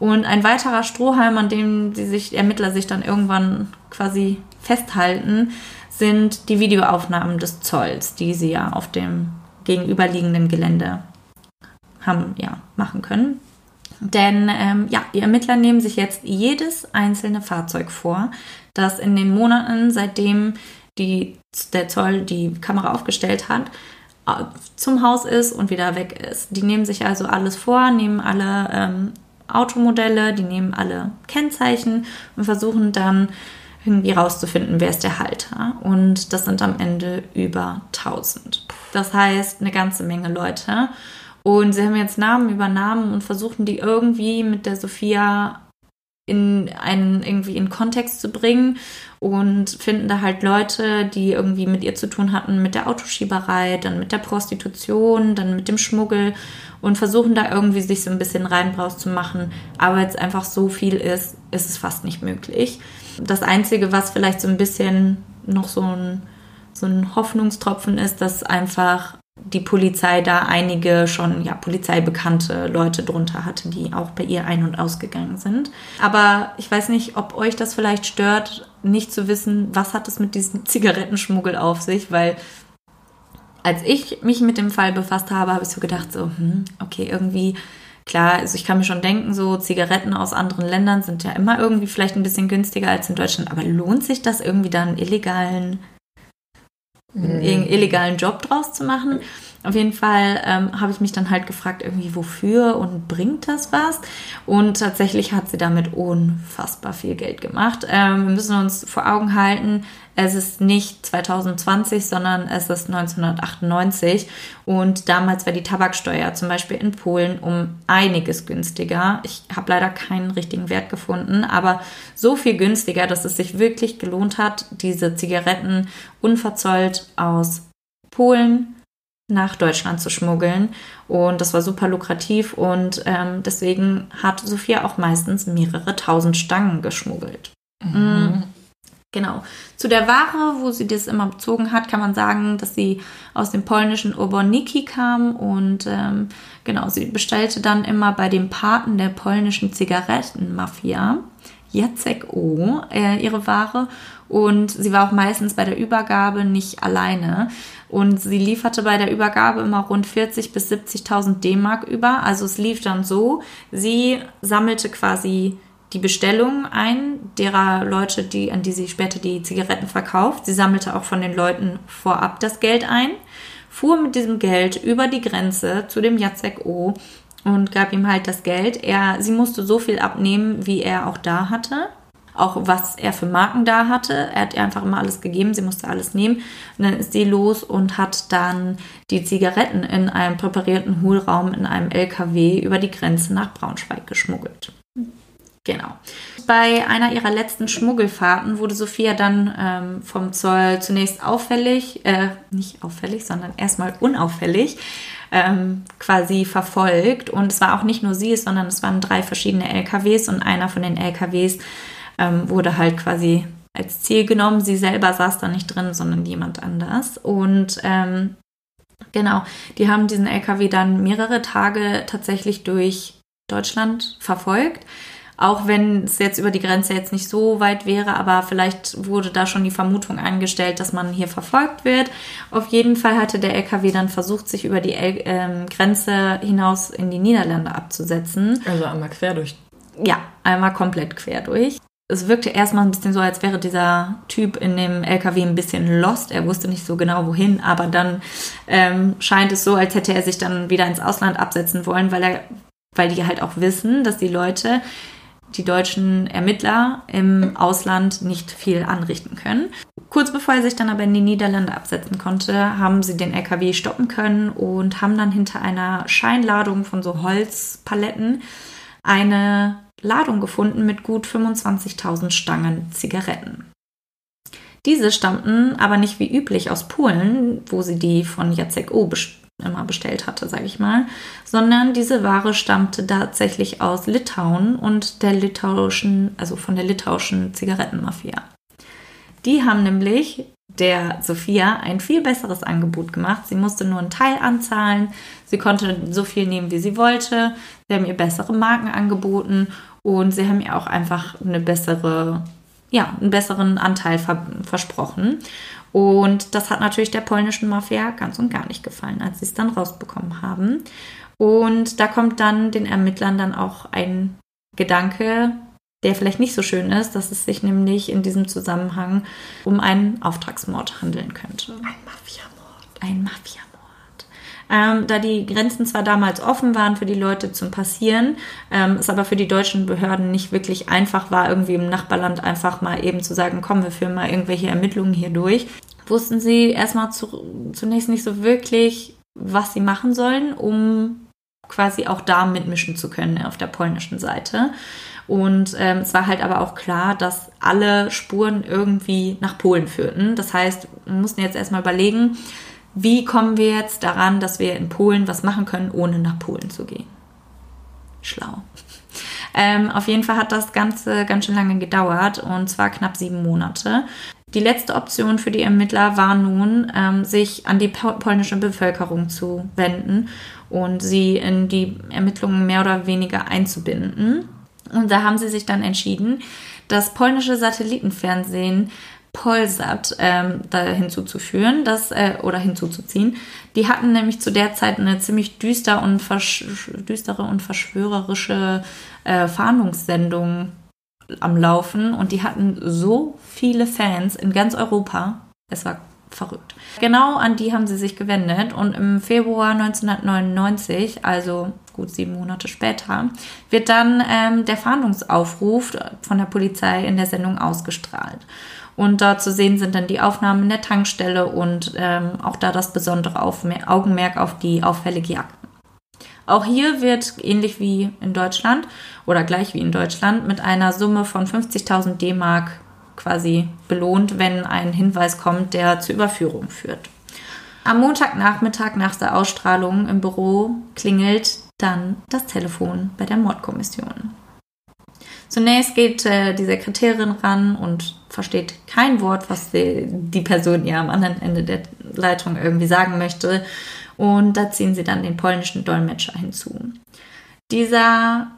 Und ein weiterer Strohhalm, an dem die sich, Ermittler sich dann irgendwann quasi festhalten, sind die Videoaufnahmen des Zolls, die sie ja auf dem gegenüberliegenden Gelände haben ja machen können. Denn ähm, ja, die Ermittler nehmen sich jetzt jedes einzelne Fahrzeug vor, das in den Monaten, seitdem die der Zoll die Kamera aufgestellt hat, zum Haus ist und wieder weg ist. Die nehmen sich also alles vor, nehmen alle ähm, Automodelle, die nehmen alle Kennzeichen und versuchen dann irgendwie rauszufinden, wer ist der Halter. Und das sind am Ende über 1000. Das heißt, eine ganze Menge Leute. Und sie haben jetzt Namen über Namen und versuchen die irgendwie mit der Sophia in einen irgendwie in Kontext zu bringen und finden da halt Leute, die irgendwie mit ihr zu tun hatten, mit der Autoschieberei, dann mit der Prostitution, dann mit dem Schmuggel und versuchen da irgendwie sich so ein bisschen rein draus zu machen. Aber jetzt einfach so viel ist, ist es fast nicht möglich. Das Einzige, was vielleicht so ein bisschen noch so ein, so ein Hoffnungstropfen ist, dass einfach die Polizei da einige schon ja polizeibekannte Leute drunter hatte, die auch bei ihr ein- und ausgegangen sind. Aber ich weiß nicht, ob euch das vielleicht stört, nicht zu wissen, was hat es mit diesem Zigarettenschmuggel auf sich, weil als ich mich mit dem Fall befasst habe, habe ich so gedacht, so, hm, okay, irgendwie, klar, also ich kann mir schon denken, so Zigaretten aus anderen Ländern sind ja immer irgendwie vielleicht ein bisschen günstiger als in Deutschland, aber lohnt sich das irgendwie dann illegalen einen illegalen Job draus zu machen. Auf jeden Fall ähm, habe ich mich dann halt gefragt, irgendwie wofür und bringt das was? Und tatsächlich hat sie damit unfassbar viel Geld gemacht. Ähm, wir müssen uns vor Augen halten, es ist nicht 2020, sondern es ist 1998. Und damals war die Tabaksteuer zum Beispiel in Polen um einiges günstiger. Ich habe leider keinen richtigen Wert gefunden, aber so viel günstiger, dass es sich wirklich gelohnt hat, diese Zigaretten unverzollt aus Polen nach Deutschland zu schmuggeln. Und das war super lukrativ und ähm, deswegen hat Sophia auch meistens mehrere tausend Stangen geschmuggelt. Mhm. Genau. Zu der Ware, wo sie das immer bezogen hat, kann man sagen, dass sie aus dem polnischen Oborniki kam und ähm, genau, sie bestellte dann immer bei dem Paten der polnischen Zigarettenmafia, Jacek O, äh, ihre Ware und sie war auch meistens bei der Übergabe nicht alleine und sie lieferte bei der Übergabe immer rund 40 bis 70.000 D-Mark über. Also es lief dann so, sie sammelte quasi die Bestellungen ein, derer Leute, die, an die sie später die Zigaretten verkauft. Sie sammelte auch von den Leuten vorab das Geld ein, fuhr mit diesem Geld über die Grenze zu dem Jacek O und gab ihm halt das Geld. Er, sie musste so viel abnehmen, wie er auch da hatte. Auch was er für Marken da hatte. Er hat ihr einfach immer alles gegeben, sie musste alles nehmen. Und dann ist sie los und hat dann die Zigaretten in einem präparierten Hohlraum in einem LKW über die Grenze nach Braunschweig geschmuggelt. Genau. Bei einer ihrer letzten Schmuggelfahrten wurde Sophia dann ähm, vom Zoll zunächst auffällig, äh, nicht auffällig, sondern erstmal unauffällig, ähm, quasi verfolgt. Und es war auch nicht nur sie, sondern es waren drei verschiedene LKWs und einer von den LKWs ähm, wurde halt quasi als Ziel genommen. Sie selber saß da nicht drin, sondern jemand anders. Und ähm, genau, die haben diesen LKW dann mehrere Tage tatsächlich durch Deutschland verfolgt auch wenn es jetzt über die Grenze jetzt nicht so weit wäre, aber vielleicht wurde da schon die Vermutung angestellt, dass man hier verfolgt wird. Auf jeden Fall hatte der LKW dann versucht, sich über die L ähm, Grenze hinaus in die Niederlande abzusetzen. Also einmal quer durch. Ja, einmal komplett quer durch. Es wirkte erstmal ein bisschen so, als wäre dieser Typ in dem LKW ein bisschen lost. Er wusste nicht so genau wohin, aber dann ähm, scheint es so, als hätte er sich dann wieder ins Ausland absetzen wollen, weil er, weil die halt auch wissen, dass die Leute die deutschen Ermittler im Ausland nicht viel anrichten können. Kurz bevor er sich dann aber in die Niederlande absetzen konnte, haben sie den LKW stoppen können und haben dann hinter einer Scheinladung von so Holzpaletten eine Ladung gefunden mit gut 25.000 Stangen Zigaretten. Diese stammten aber nicht wie üblich aus Polen, wo sie die von Jacek O immer bestellt hatte, sage ich mal, sondern diese Ware stammte tatsächlich aus Litauen und der litauischen, also von der litauischen Zigarettenmafia. Die haben nämlich der Sophia ein viel besseres Angebot gemacht. Sie musste nur einen Teil anzahlen, sie konnte so viel nehmen, wie sie wollte. Sie haben ihr bessere Marken angeboten und sie haben ihr auch einfach eine bessere, ja, einen besseren Anteil versprochen. Und das hat natürlich der polnischen Mafia ganz und gar nicht gefallen, als sie es dann rausbekommen haben. Und da kommt dann den Ermittlern dann auch ein Gedanke, der vielleicht nicht so schön ist, dass es sich nämlich in diesem Zusammenhang um einen Auftragsmord handeln könnte. Ein Mafiamord. Ein Mafiamord. Ähm, da die Grenzen zwar damals offen waren für die Leute zum Passieren, ähm, es aber für die deutschen Behörden nicht wirklich einfach war, irgendwie im Nachbarland einfach mal eben zu sagen, komm, wir führen mal irgendwelche Ermittlungen hier durch, wussten sie erstmal zu, zunächst nicht so wirklich, was sie machen sollen, um quasi auch da mitmischen zu können auf der polnischen Seite. Und ähm, es war halt aber auch klar, dass alle Spuren irgendwie nach Polen führten. Das heißt, wir mussten jetzt erstmal überlegen, wie kommen wir jetzt daran, dass wir in Polen was machen können, ohne nach Polen zu gehen. Schlau. Ähm, auf jeden Fall hat das Ganze ganz schön lange gedauert und zwar knapp sieben Monate. Die letzte Option für die Ermittler war nun, ähm, sich an die polnische Bevölkerung zu wenden und sie in die Ermittlungen mehr oder weniger einzubinden. Und da haben sie sich dann entschieden, das polnische Satellitenfernsehen Polsat ähm, da hinzuzuführen, das, äh, oder hinzuzuziehen. Die hatten nämlich zu der Zeit eine ziemlich düster und düstere und verschwörerische äh, Fahndungssendung am Laufen und die hatten so viele Fans in ganz Europa. Es war verrückt. Genau an die haben sie sich gewendet und im Februar 1999, also gut sieben Monate später, wird dann ähm, der Fahndungsaufruf von der Polizei in der Sendung ausgestrahlt. Und da zu sehen sind dann die Aufnahmen in der Tankstelle und ähm, auch da das besondere Aufmer Augenmerk auf die auffällige Jagd. Auch hier wird ähnlich wie in Deutschland oder gleich wie in Deutschland mit einer Summe von 50.000 D-Mark quasi belohnt, wenn ein Hinweis kommt, der zur Überführung führt. Am Montagnachmittag nach der Ausstrahlung im Büro klingelt dann das Telefon bei der Mordkommission. Zunächst geht äh, die Sekretärin ran und versteht kein Wort, was die, die Person ihr am anderen Ende der Leitung irgendwie sagen möchte. Und da ziehen sie dann den polnischen Dolmetscher hinzu. Dieser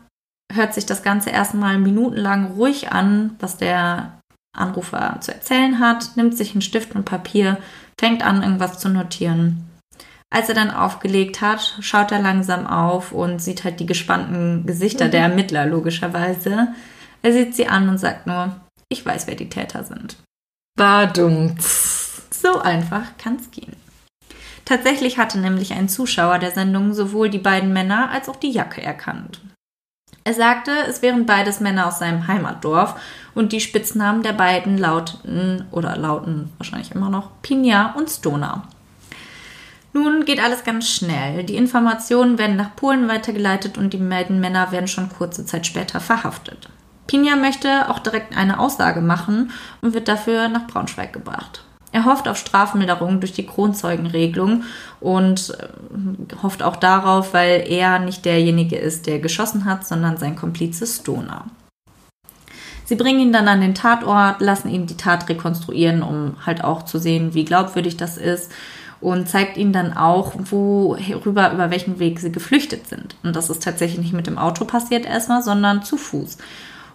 hört sich das Ganze erstmal minutenlang ruhig an, was der Anrufer zu erzählen hat, nimmt sich einen Stift und Papier, fängt an, irgendwas zu notieren. Als er dann aufgelegt hat, schaut er langsam auf und sieht halt die gespannten Gesichter mhm. der Ermittler, logischerweise. Er sieht sie an und sagt nur, ich weiß, wer die Täter sind. Badum. So einfach kann's gehen. Tatsächlich hatte nämlich ein Zuschauer der Sendung sowohl die beiden Männer als auch die Jacke erkannt. Er sagte, es wären beides Männer aus seinem Heimatdorf und die Spitznamen der beiden lauten oder lauten wahrscheinlich immer noch Pinja und Stona. Nun geht alles ganz schnell. Die Informationen werden nach Polen weitergeleitet und die beiden Männer werden schon kurze Zeit später verhaftet. Pinja möchte auch direkt eine Aussage machen und wird dafür nach Braunschweig gebracht. Er hofft auf Strafmilderung durch die Kronzeugenregelung und äh, hofft auch darauf, weil er nicht derjenige ist, der geschossen hat, sondern sein Komplize Stoner. Sie bringen ihn dann an den Tatort, lassen ihn die Tat rekonstruieren, um halt auch zu sehen, wie glaubwürdig das ist und zeigt ihnen dann auch, worüber, über welchen Weg sie geflüchtet sind. Und das ist tatsächlich nicht mit dem Auto passiert erstmal, sondern zu Fuß.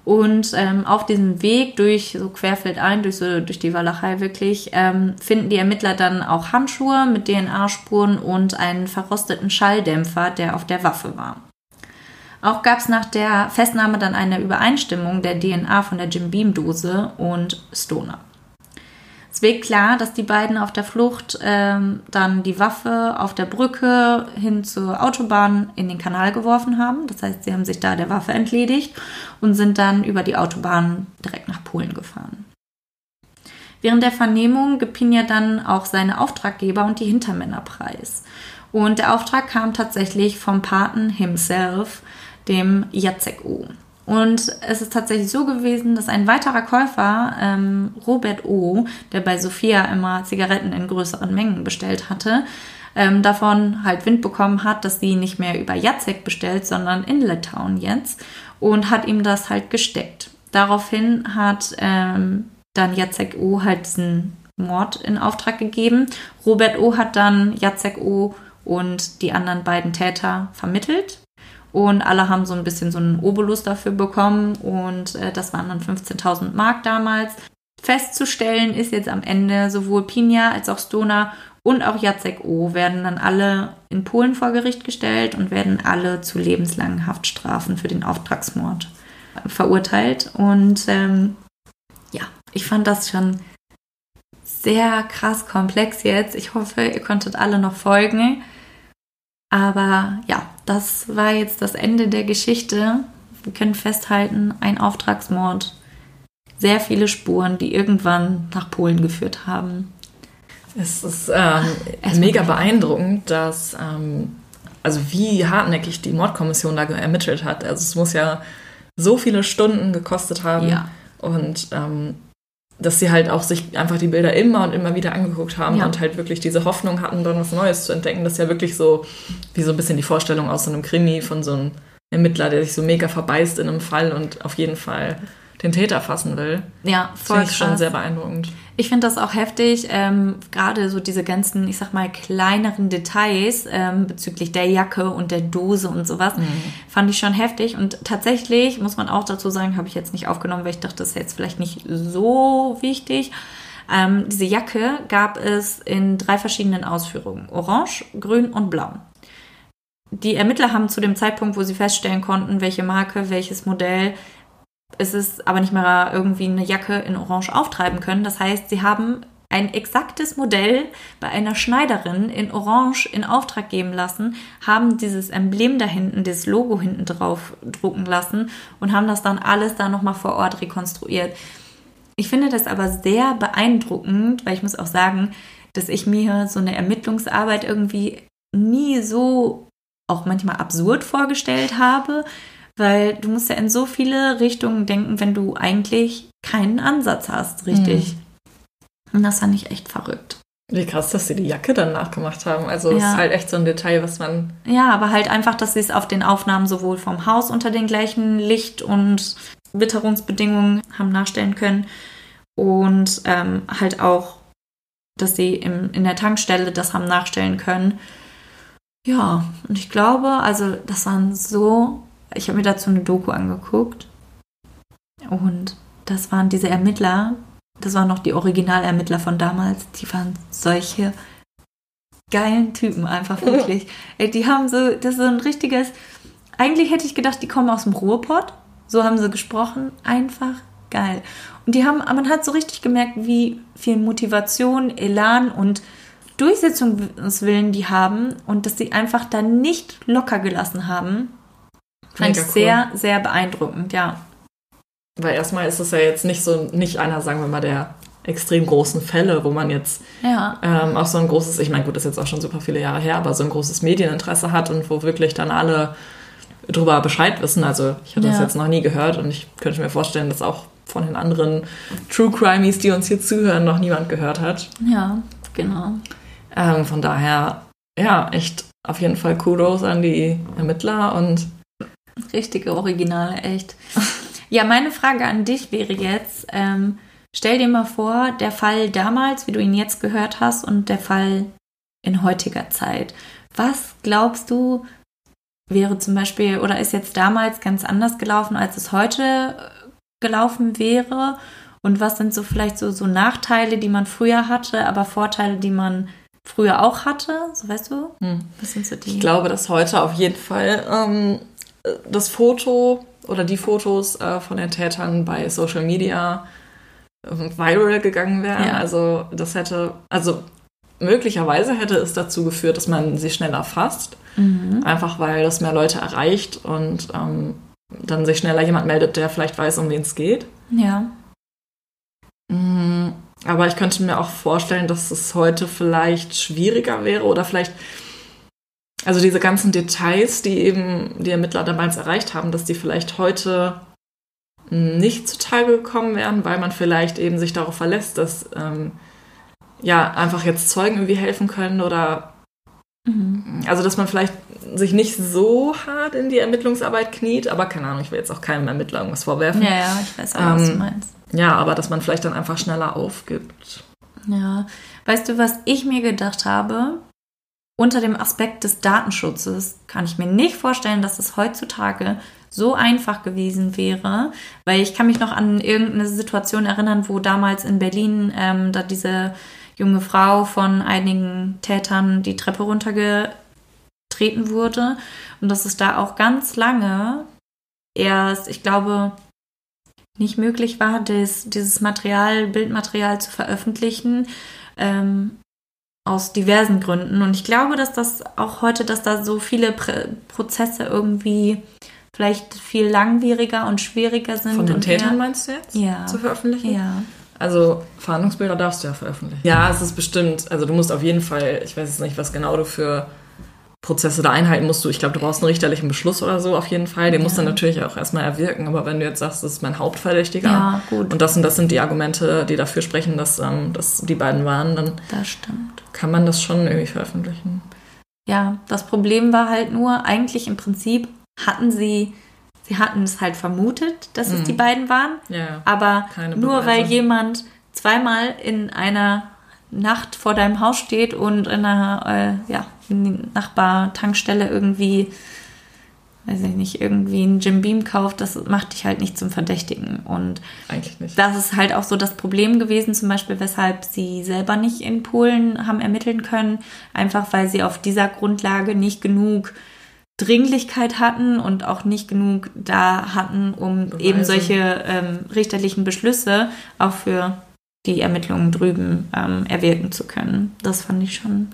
Und ähm, auf diesem Weg durch, so querfeldein, durch, so, durch die Walachei wirklich, ähm, finden die Ermittler dann auch Handschuhe mit DNA-Spuren und einen verrosteten Schalldämpfer, der auf der Waffe war. Auch gab es nach der Festnahme dann eine Übereinstimmung der DNA von der Jim Beam-Dose und Stoner. Es wird klar, dass die beiden auf der Flucht ähm, dann die Waffe auf der Brücke hin zur Autobahn in den Kanal geworfen haben. Das heißt, sie haben sich da der Waffe entledigt und sind dann über die Autobahn direkt nach Polen gefahren. Während der Vernehmung gibt Pinja dann auch seine Auftraggeber und die Hintermänner preis. Und der Auftrag kam tatsächlich vom Paten himself, dem Jacek U. Und es ist tatsächlich so gewesen, dass ein weiterer Käufer, ähm, Robert O., der bei Sophia immer Zigaretten in größeren Mengen bestellt hatte, ähm, davon halt Wind bekommen hat, dass sie nicht mehr über Jacek bestellt, sondern in Litauen jetzt und hat ihm das halt gesteckt. Daraufhin hat ähm, dann Jacek O. halt diesen Mord in Auftrag gegeben. Robert O. hat dann Jacek O. und die anderen beiden Täter vermittelt und alle haben so ein bisschen so einen Obolus dafür bekommen. Und äh, das waren dann 15.000 Mark damals. Festzustellen ist jetzt am Ende sowohl Pinja als auch Stona und auch Jacek O. werden dann alle in Polen vor Gericht gestellt und werden alle zu lebenslangen Haftstrafen für den Auftragsmord verurteilt. Und ähm, ja, ich fand das schon sehr krass komplex jetzt. Ich hoffe, ihr konntet alle noch folgen. Aber ja, das war jetzt das Ende der Geschichte. Wir können festhalten, ein Auftragsmord, sehr viele Spuren, die irgendwann nach Polen geführt haben. Es ist ähm, mega beeindruckend, dass, ähm, also wie hartnäckig die Mordkommission da ermittelt hat. Also es muss ja so viele Stunden gekostet haben. Ja. Und ähm, dass sie halt auch sich einfach die Bilder immer und immer wieder angeguckt haben Ja. und halt wirklich diese Hoffnung hatten, dann was Neues zu entdecken. Das ist ja wirklich so, wie so ein bisschen die Vorstellung aus so einem Krimi von so einem Ermittler, der sich so mega verbeißt in einem Fall und auf jeden Fall den Täter fassen will. Ja, Das voll finde ich schon sehr beeindruckend. Ich finde das auch heftig, ähm, gerade so diese ganzen, ich sag mal, kleineren Details ähm, bezüglich der Jacke und der Dose und sowas, fand ich schon heftig. Und tatsächlich, muss man auch dazu sagen, habe ich jetzt nicht aufgenommen, weil ich dachte, das ist jetzt vielleicht nicht so wichtig. Ähm, diese Jacke gab es in drei verschiedenen Ausführungen. Orange, grün und blau. Die Ermittler haben zu dem Zeitpunkt, wo sie feststellen konnten, welche Marke, welches Modell, es ist aber nicht mehr irgendwie eine Jacke in Orange auftreiben können. Das heißt, sie haben ein exaktes Modell bei einer Schneiderin in Orange in Auftrag geben lassen, haben dieses Emblem da hinten, dieses Logo hinten drauf drucken lassen und haben das dann alles da nochmal vor Ort rekonstruiert. Ich finde das aber sehr beeindruckend, weil ich muss auch sagen, dass ich mir so eine Ermittlungsarbeit irgendwie nie so auch manchmal absurd vorgestellt habe, weil du musst ja in so viele Richtungen denken, wenn du eigentlich keinen Ansatz hast, richtig. Und das fand ich echt verrückt. Wie krass, dass sie die Jacke dann nachgemacht haben. Also es Ja. ist halt echt so ein Detail, was man Ja, aber halt einfach, dass sie es auf den Aufnahmen sowohl vom Haus unter den gleichen Licht- und Witterungsbedingungen haben nachstellen können und ähm, halt auch, dass sie im, in der Tankstelle das haben nachstellen können. Ja, und ich glaube, also das waren so, ich habe mir dazu eine Doku angeguckt und das waren diese Ermittler, das waren noch die Originalermittler von damals, die waren solche geilen Typen einfach wirklich. Ey, die haben so, das ist so ein richtiges, eigentlich hätte ich gedacht, die kommen aus dem Ruhrpott, so haben sie gesprochen, einfach geil. Und die haben, man hat so richtig gemerkt, wie viel Motivation, Elan und Durchsetzungswillen die haben und dass sie einfach da nicht locker gelassen haben. Fand Mega ich cool. sehr, sehr beeindruckend, ja. Weil erstmal ist es ja jetzt nicht so, nicht einer, sagen wir mal, der extrem großen Fälle, wo man jetzt Ja, ähm, auch so ein großes, ich meine, gut, das ist jetzt auch schon super viele Jahre her, aber so ein großes Medieninteresse hat und wo wirklich dann alle drüber Bescheid wissen. Also ich hatte das Ja. jetzt noch nie gehört und ich könnte mir vorstellen, dass auch von den anderen True Crimies, die uns hier zuhören, noch niemand gehört hat. ja, genau. Ähm, von daher, ja, echt auf jeden Fall Kudos an die Ermittler und Richtige Originale, echt. Ja, meine Frage an dich wäre jetzt, ähm, stell dir mal vor, der Fall damals, wie du ihn jetzt gehört hast, und der Fall in heutiger Zeit. Was glaubst du, wäre zum Beispiel oder ist jetzt damals ganz anders gelaufen, als es heute äh, gelaufen wäre? Und was sind so vielleicht so, so Nachteile, die man früher hatte, aber Vorteile, die man früher auch hatte? So weißt du? hm, Was sind so die? Ich glaube, dass heute auf jeden Fall ähm, das Foto oder die Fotos äh, von den Tätern bei Social Media ähm, viral gegangen wären. Ja. Also das hätte, also möglicherweise hätte es dazu geführt, dass man sie schneller fasst. Mhm. Einfach weil das mehr Leute erreicht und ähm, dann sich schneller jemand meldet, der vielleicht weiß, um wen es geht. Ja. Mm, Aber ich könnte mir auch vorstellen, dass es heute vielleicht schwieriger wäre oder vielleicht, also diese ganzen Details, die eben die Ermittler damals erreicht haben, dass die vielleicht heute nicht zutage gekommen wären, weil man vielleicht eben sich darauf verlässt, dass ähm, ja einfach jetzt Zeugen irgendwie helfen können oder Mhm. also dass man vielleicht sich nicht so hart in die Ermittlungsarbeit kniet, aber keine Ahnung, ich will jetzt auch keinem Ermittler irgendwas vorwerfen. Ja, ja, ich weiß auch, was du Ähm, meinst. Ja, aber dass man vielleicht dann einfach schneller aufgibt. Ja. Weißt du, was ich mir gedacht habe? Unter dem Aspekt des Datenschutzes kann ich mir nicht vorstellen, dass es heutzutage so einfach gewesen wäre, weil ich kann mich noch an irgendeine Situation erinnern, wo damals in Berlin ähm, da diese junge Frau von einigen Tätern die Treppe runtergetreten wurde und dass es da auch ganz lange erst, ich glaube, nicht möglich war, das, dieses Material, Bildmaterial zu veröffentlichen. Ähm, aus diversen Gründen. Und ich glaube, dass das auch heute, dass da so viele Prä Prozesse irgendwie vielleicht viel langwieriger und schwieriger sind. Von den Tätern mehr- meinst du jetzt? Ja. Zu veröffentlichen? Ja. Also Fahndungsbilder darfst du ja veröffentlichen. Ja, es ist bestimmt, also du musst auf jeden Fall, ich weiß jetzt nicht, was genau du für Prozesse da einhalten musst. Du, ich glaube, du brauchst einen richterlichen Beschluss oder so auf jeden Fall. Den musst du Ja. natürlich auch erstmal erwirken. Aber wenn du jetzt sagst, das ist mein Hauptverdächtiger Ja, gut. und das und das sind die Argumente, die dafür sprechen, dass ähm, das die beiden waren, dann Das stimmt. kann man das schon irgendwie veröffentlichen. Ja, das Problem war halt nur, eigentlich im Prinzip hatten sie, sie hatten es halt vermutet, dass es Mhm. die beiden waren, Ja. aber nur weil jemand zweimal in einer Nacht vor deinem Haus steht und in einer äh, ja, Nachbartankstelle irgendwie, weiß ich nicht, irgendwie einen Jim Beam kauft, das macht dich halt nicht zum Verdächtigen. Und Eigentlich nicht. das ist halt auch so das Problem gewesen, zum Beispiel, weshalb sie selber nicht in Polen haben ermitteln können, einfach weil sie auf dieser Grundlage nicht genug Dringlichkeit hatten und auch nicht genug da hatten, um Beweise. eben solche ähm, richterlichen Beschlüsse auch für die Ermittlungen drüben ähm, erwirken zu können. Das fand ich schon.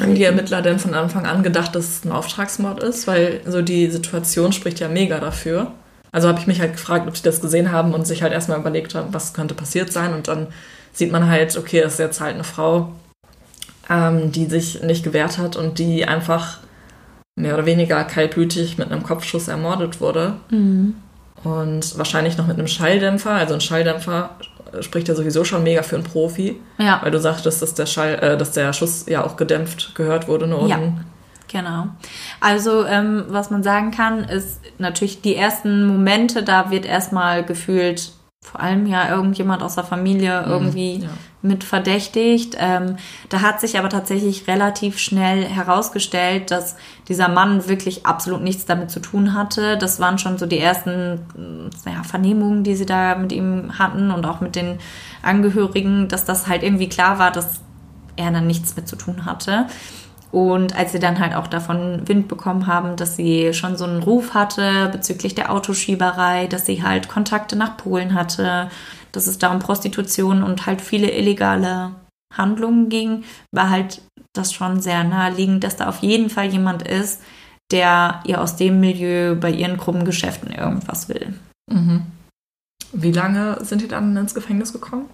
Haben die Ermittler denn von Anfang an gedacht, dass es ein Auftragsmord ist? Weil so die Situation spricht ja mega dafür. Also habe ich mich halt gefragt, ob sie das gesehen haben und sich halt erstmal überlegt haben, was könnte passiert sein. Und dann sieht man halt, okay, das ist jetzt halt eine Frau, ähm, die sich nicht gewehrt hat und die einfach mehr oder weniger kaltblütig mit einem Kopfschuss ermordet wurde. Mhm. Und wahrscheinlich noch mit einem Schalldämpfer. Also ein Schalldämpfer spricht ja sowieso schon mega für einen Profi. Ja, Weil du sagtest, dass der, Schall, äh, dass der Schuss ja auch gedämpft gehört wurde. Nur Ja. Genau. Also, ähm, was man sagen kann, ist natürlich die ersten Momente, da wird erstmal gefühlt vor allem ja irgendjemand aus der Familie irgendwie ja. mit verdächtigt. Ähm, da hat sich aber tatsächlich relativ schnell herausgestellt, dass dieser Mann wirklich absolut nichts damit zu tun hatte. Das waren schon so die ersten äh, ja, Vernehmungen, die sie da mit ihm hatten und auch mit den Angehörigen, dass das halt irgendwie klar war, dass er dann nichts mit zu tun hatte. Und als sie dann halt auch davon Wind bekommen haben, dass sie schon so einen Ruf hatte bezüglich der Autoschieberei, dass sie halt Kontakte nach Polen hatte, dass es da um Prostitution und halt viele illegale Handlungen ging, war halt das schon sehr naheliegend, dass da auf jeden Fall jemand ist, der ihr aus dem Milieu bei ihren krummen Geschäften irgendwas will. Mhm. Wie lange sind die dann ins Gefängnis gekommen?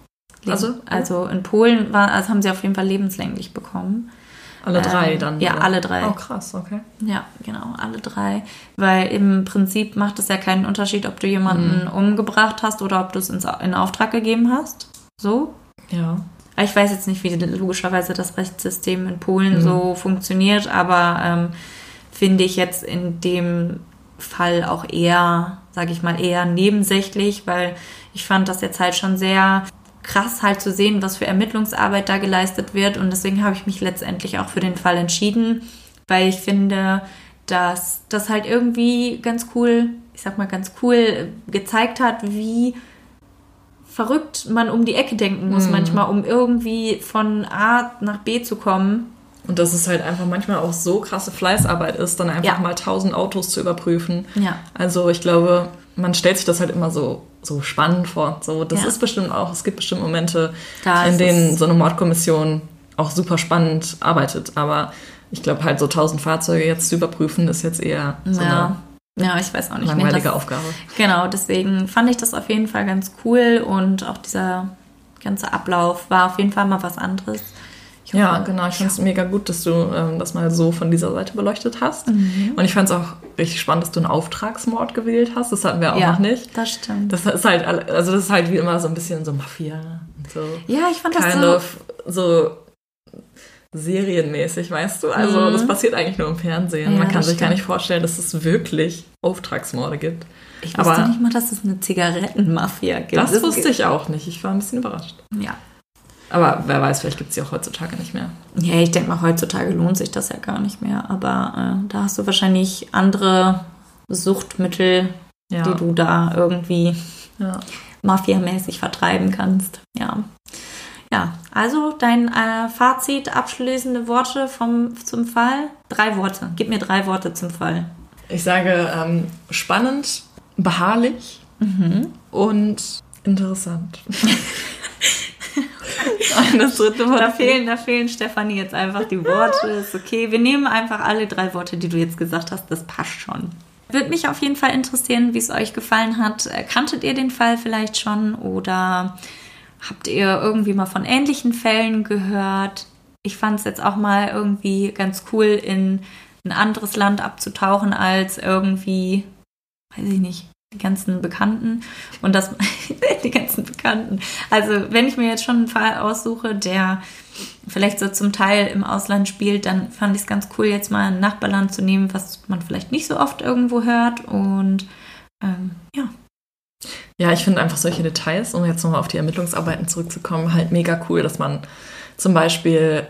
Also? also in Polen war, also haben sie auf jeden Fall lebenslänglich bekommen. Alle drei Ähm, dann? ja, oder? alle drei. Oh, krass, okay. Ja, genau, alle drei. Weil im Prinzip macht es ja keinen Unterschied, ob du jemanden umgebracht hast oder ob du es in Auftrag gegeben hast. So. Ja. Ich weiß jetzt nicht, wie logischerweise das Rechtssystem in Polen Mhm. so funktioniert, aber ähm, finde ich jetzt in dem Fall auch eher, sage ich mal, eher nebensächlich, weil ich fand das jetzt halt schon sehr krass halt zu sehen, was für Ermittlungsarbeit da geleistet wird und deswegen habe ich mich letztendlich auch für den Fall entschieden, weil ich finde, dass das halt irgendwie ganz cool, ich sag mal ganz cool gezeigt hat, wie verrückt man um die Ecke denken muss Mhm. manchmal, um irgendwie von A nach B zu kommen. Und dass es halt einfach manchmal auch so krasse Fleißarbeit ist, dann einfach Ja. mal tausend Autos zu überprüfen. Ja. Also ich glaube, man stellt sich das halt immer so, so spannend vor. So, das Ja. ist bestimmt auch, es gibt bestimmt Momente, Da in denen so eine Mordkommission auch super spannend arbeitet. Aber ich glaube halt so tausend Fahrzeuge jetzt zu überprüfen, ist jetzt eher so ja. ja, ich weiß auch eine nicht. langweilige das- Aufgabe. Genau, deswegen fand ich das auf jeden Fall ganz cool und auch dieser ganze Ablauf war auf jeden Fall mal was anderes. Ja, genau. Ich finde es mega gut, dass du ähm, das mal so von dieser Seite beleuchtet hast. Mhm. Und ich fand es auch richtig spannend, dass du einen Auftragsmord gewählt hast. Das hatten wir auch ja, noch nicht. Das stimmt. Das ist halt, also das ist halt wie immer so ein bisschen so Mafia und so. ja, ich fand das Kind so. of so serienmäßig, weißt du? Also Mhm. das passiert eigentlich nur im Fernsehen. Ja, Man kann sich gar stimmt. nicht vorstellen, dass es wirklich Auftragsmorde gibt. Ich wusste aber- nicht mal, dass es eine Zigarettenmafia gibt. Das wusste ich auch nicht. Ich war ein bisschen überrascht. Ja. Aber wer weiß, vielleicht gibt es sie auch heutzutage nicht mehr. Ja, ich denke mal, heutzutage lohnt sich das ja gar nicht mehr. Aber äh, da hast du wahrscheinlich andere Suchtmittel, Ja. die du da irgendwie ja. mafiamäßig vertreiben kannst. Ja. Ja, also dein äh, Fazit, abschließende Worte vom, zum Fall? Drei Worte. Gib mir drei Worte zum Fall. Ich sage ähm, spannend, beharrlich Mhm. und interessant. das dritte Wort. Da fehlen, da fehlen Stefanie jetzt einfach die Worte. Ist okay. Wir nehmen einfach alle drei Worte, die du jetzt gesagt hast. Das passt schon. Würde mich auf jeden Fall interessieren, wie es euch gefallen hat. Äh, kanntet ihr den Fall vielleicht schon oder habt ihr irgendwie mal von ähnlichen Fällen gehört? Ich fand es jetzt auch mal irgendwie ganz cool, in ein anderes Land abzutauchen als irgendwie, weiß ich nicht, die ganzen Bekannten und das die ganzen Bekannten. Also wenn ich mir jetzt schon einen Fall aussuche, der vielleicht so zum Teil im Ausland spielt, dann fand ich es ganz cool, jetzt mal ein Nachbarland zu nehmen, was man vielleicht nicht so oft irgendwo hört und ähm, ja. Ja, ich finde einfach solche Details, um jetzt nochmal auf die Ermittlungsarbeiten zurückzukommen, halt mega cool, dass man zum Beispiel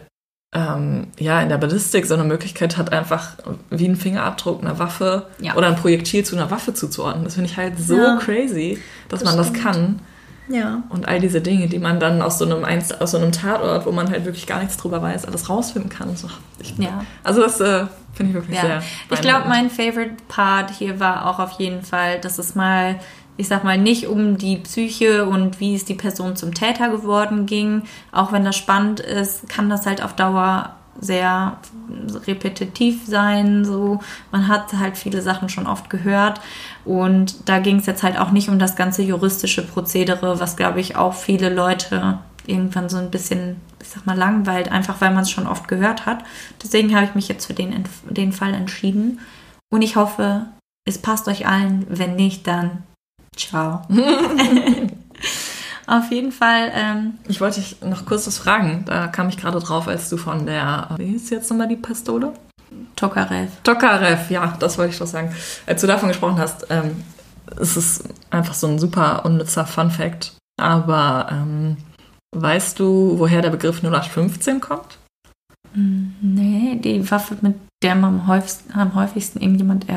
ähm, ja, in der Ballistik so eine Möglichkeit hat, einfach wie ein Fingerabdruck einer Waffe ja. oder ein Projektil zu einer Waffe zuzuordnen. Das finde ich halt so ja, crazy, dass das man stimmt. das kann. Ja. Und all diese Dinge, die man dann aus so einem aus so einem Tatort, wo man halt wirklich gar nichts drüber weiß, alles rausfinden kann. So, ich, ja. Also das äh, finde ich wirklich ja. sehr. Ich glaube, mein Favorite Part hier war auch auf jeden Fall, dass es mal ich sag mal, nicht um die Psyche und wie ist die Person zum Täter geworden ging. Auch wenn das spannend ist, kann das halt auf Dauer sehr repetitiv sein. So, man hat halt viele Sachen schon oft gehört. Und da ging es jetzt halt auch nicht um das ganze juristische Prozedere, was glaube ich auch viele Leute irgendwann so ein bisschen, ich sag mal, langweilt, einfach weil man es schon oft gehört hat. Deswegen habe ich mich jetzt für den, den Fall entschieden. Und ich hoffe, es passt euch allen. Wenn nicht, dann Ciao. Auf jeden Fall. Ähm, ich wollte dich noch kurz was fragen. Da kam ich gerade drauf, als du von der, wie hieß jetzt nochmal die Pistole? Tokarev. Tokarev, ja, das wollte ich doch sagen. Als du davon gesprochen hast, ähm, es ist einfach so ein super unnützer Fun-Fact. Aber ähm, weißt du, woher der Begriff 0815 kommt? Mm, nee, die Waffe, mit der man am häufigsten, am häufigsten irgendjemand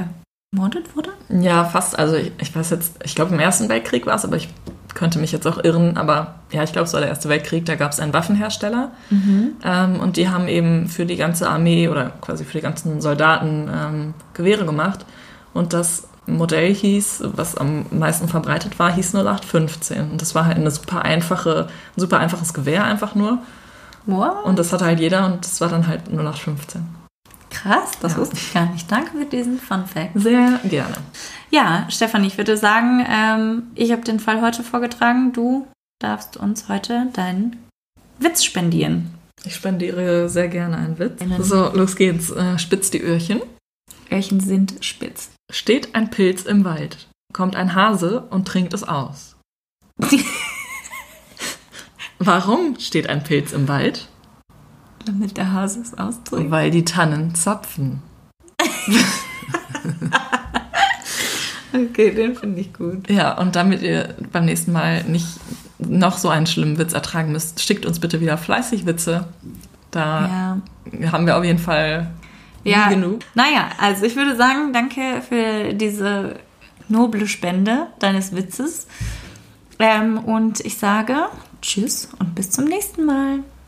ermordet wurde? Ja, fast. Also ich, ich weiß jetzt, ich glaube im Ersten Weltkrieg war es, aber ich könnte mich jetzt auch irren. Aber ja, ich glaube, es war der Erste Weltkrieg, da gab es einen Waffenhersteller. Mhm. Ähm, und die haben eben für die ganze Armee oder quasi für die ganzen Soldaten ähm, Gewehre gemacht. Und das Modell hieß, was am meisten verbreitet war, hieß 0815. Und das war halt eine super einfache, ein super einfaches Gewehr einfach nur. Wow. Und das hatte halt jeder und das war dann halt 0815. Krass, das ja. wusste ich gar nicht. Danke für diesen Fun Fact. Sehr gerne. Ja, Stefanie, ich würde sagen, ähm, ich habe den Fall heute vorgetragen. Du darfst uns heute deinen Witz spendieren. Ich spendiere sehr gerne einen Witz. So, los geht's. Äh, spitz die Öhrchen. Öhrchen sind spitz. Steht ein Pilz im Wald, kommt ein Hase und trinkt es aus. Warum steht ein Pilz im Wald? Damit der Hase es austrinkt. Weil die Tannen zapfen. okay, den finde ich gut. Ja, und damit ihr beim nächsten Mal nicht noch so einen schlimmen Witz ertragen müsst, schickt uns bitte wieder fleißig Witze. Da ja. haben wir auf jeden Fall ja. genug. Naja, also ich würde sagen, danke für diese noble Spende deines Witzes. Ähm, und ich sage Tschüss und bis zum nächsten Mal.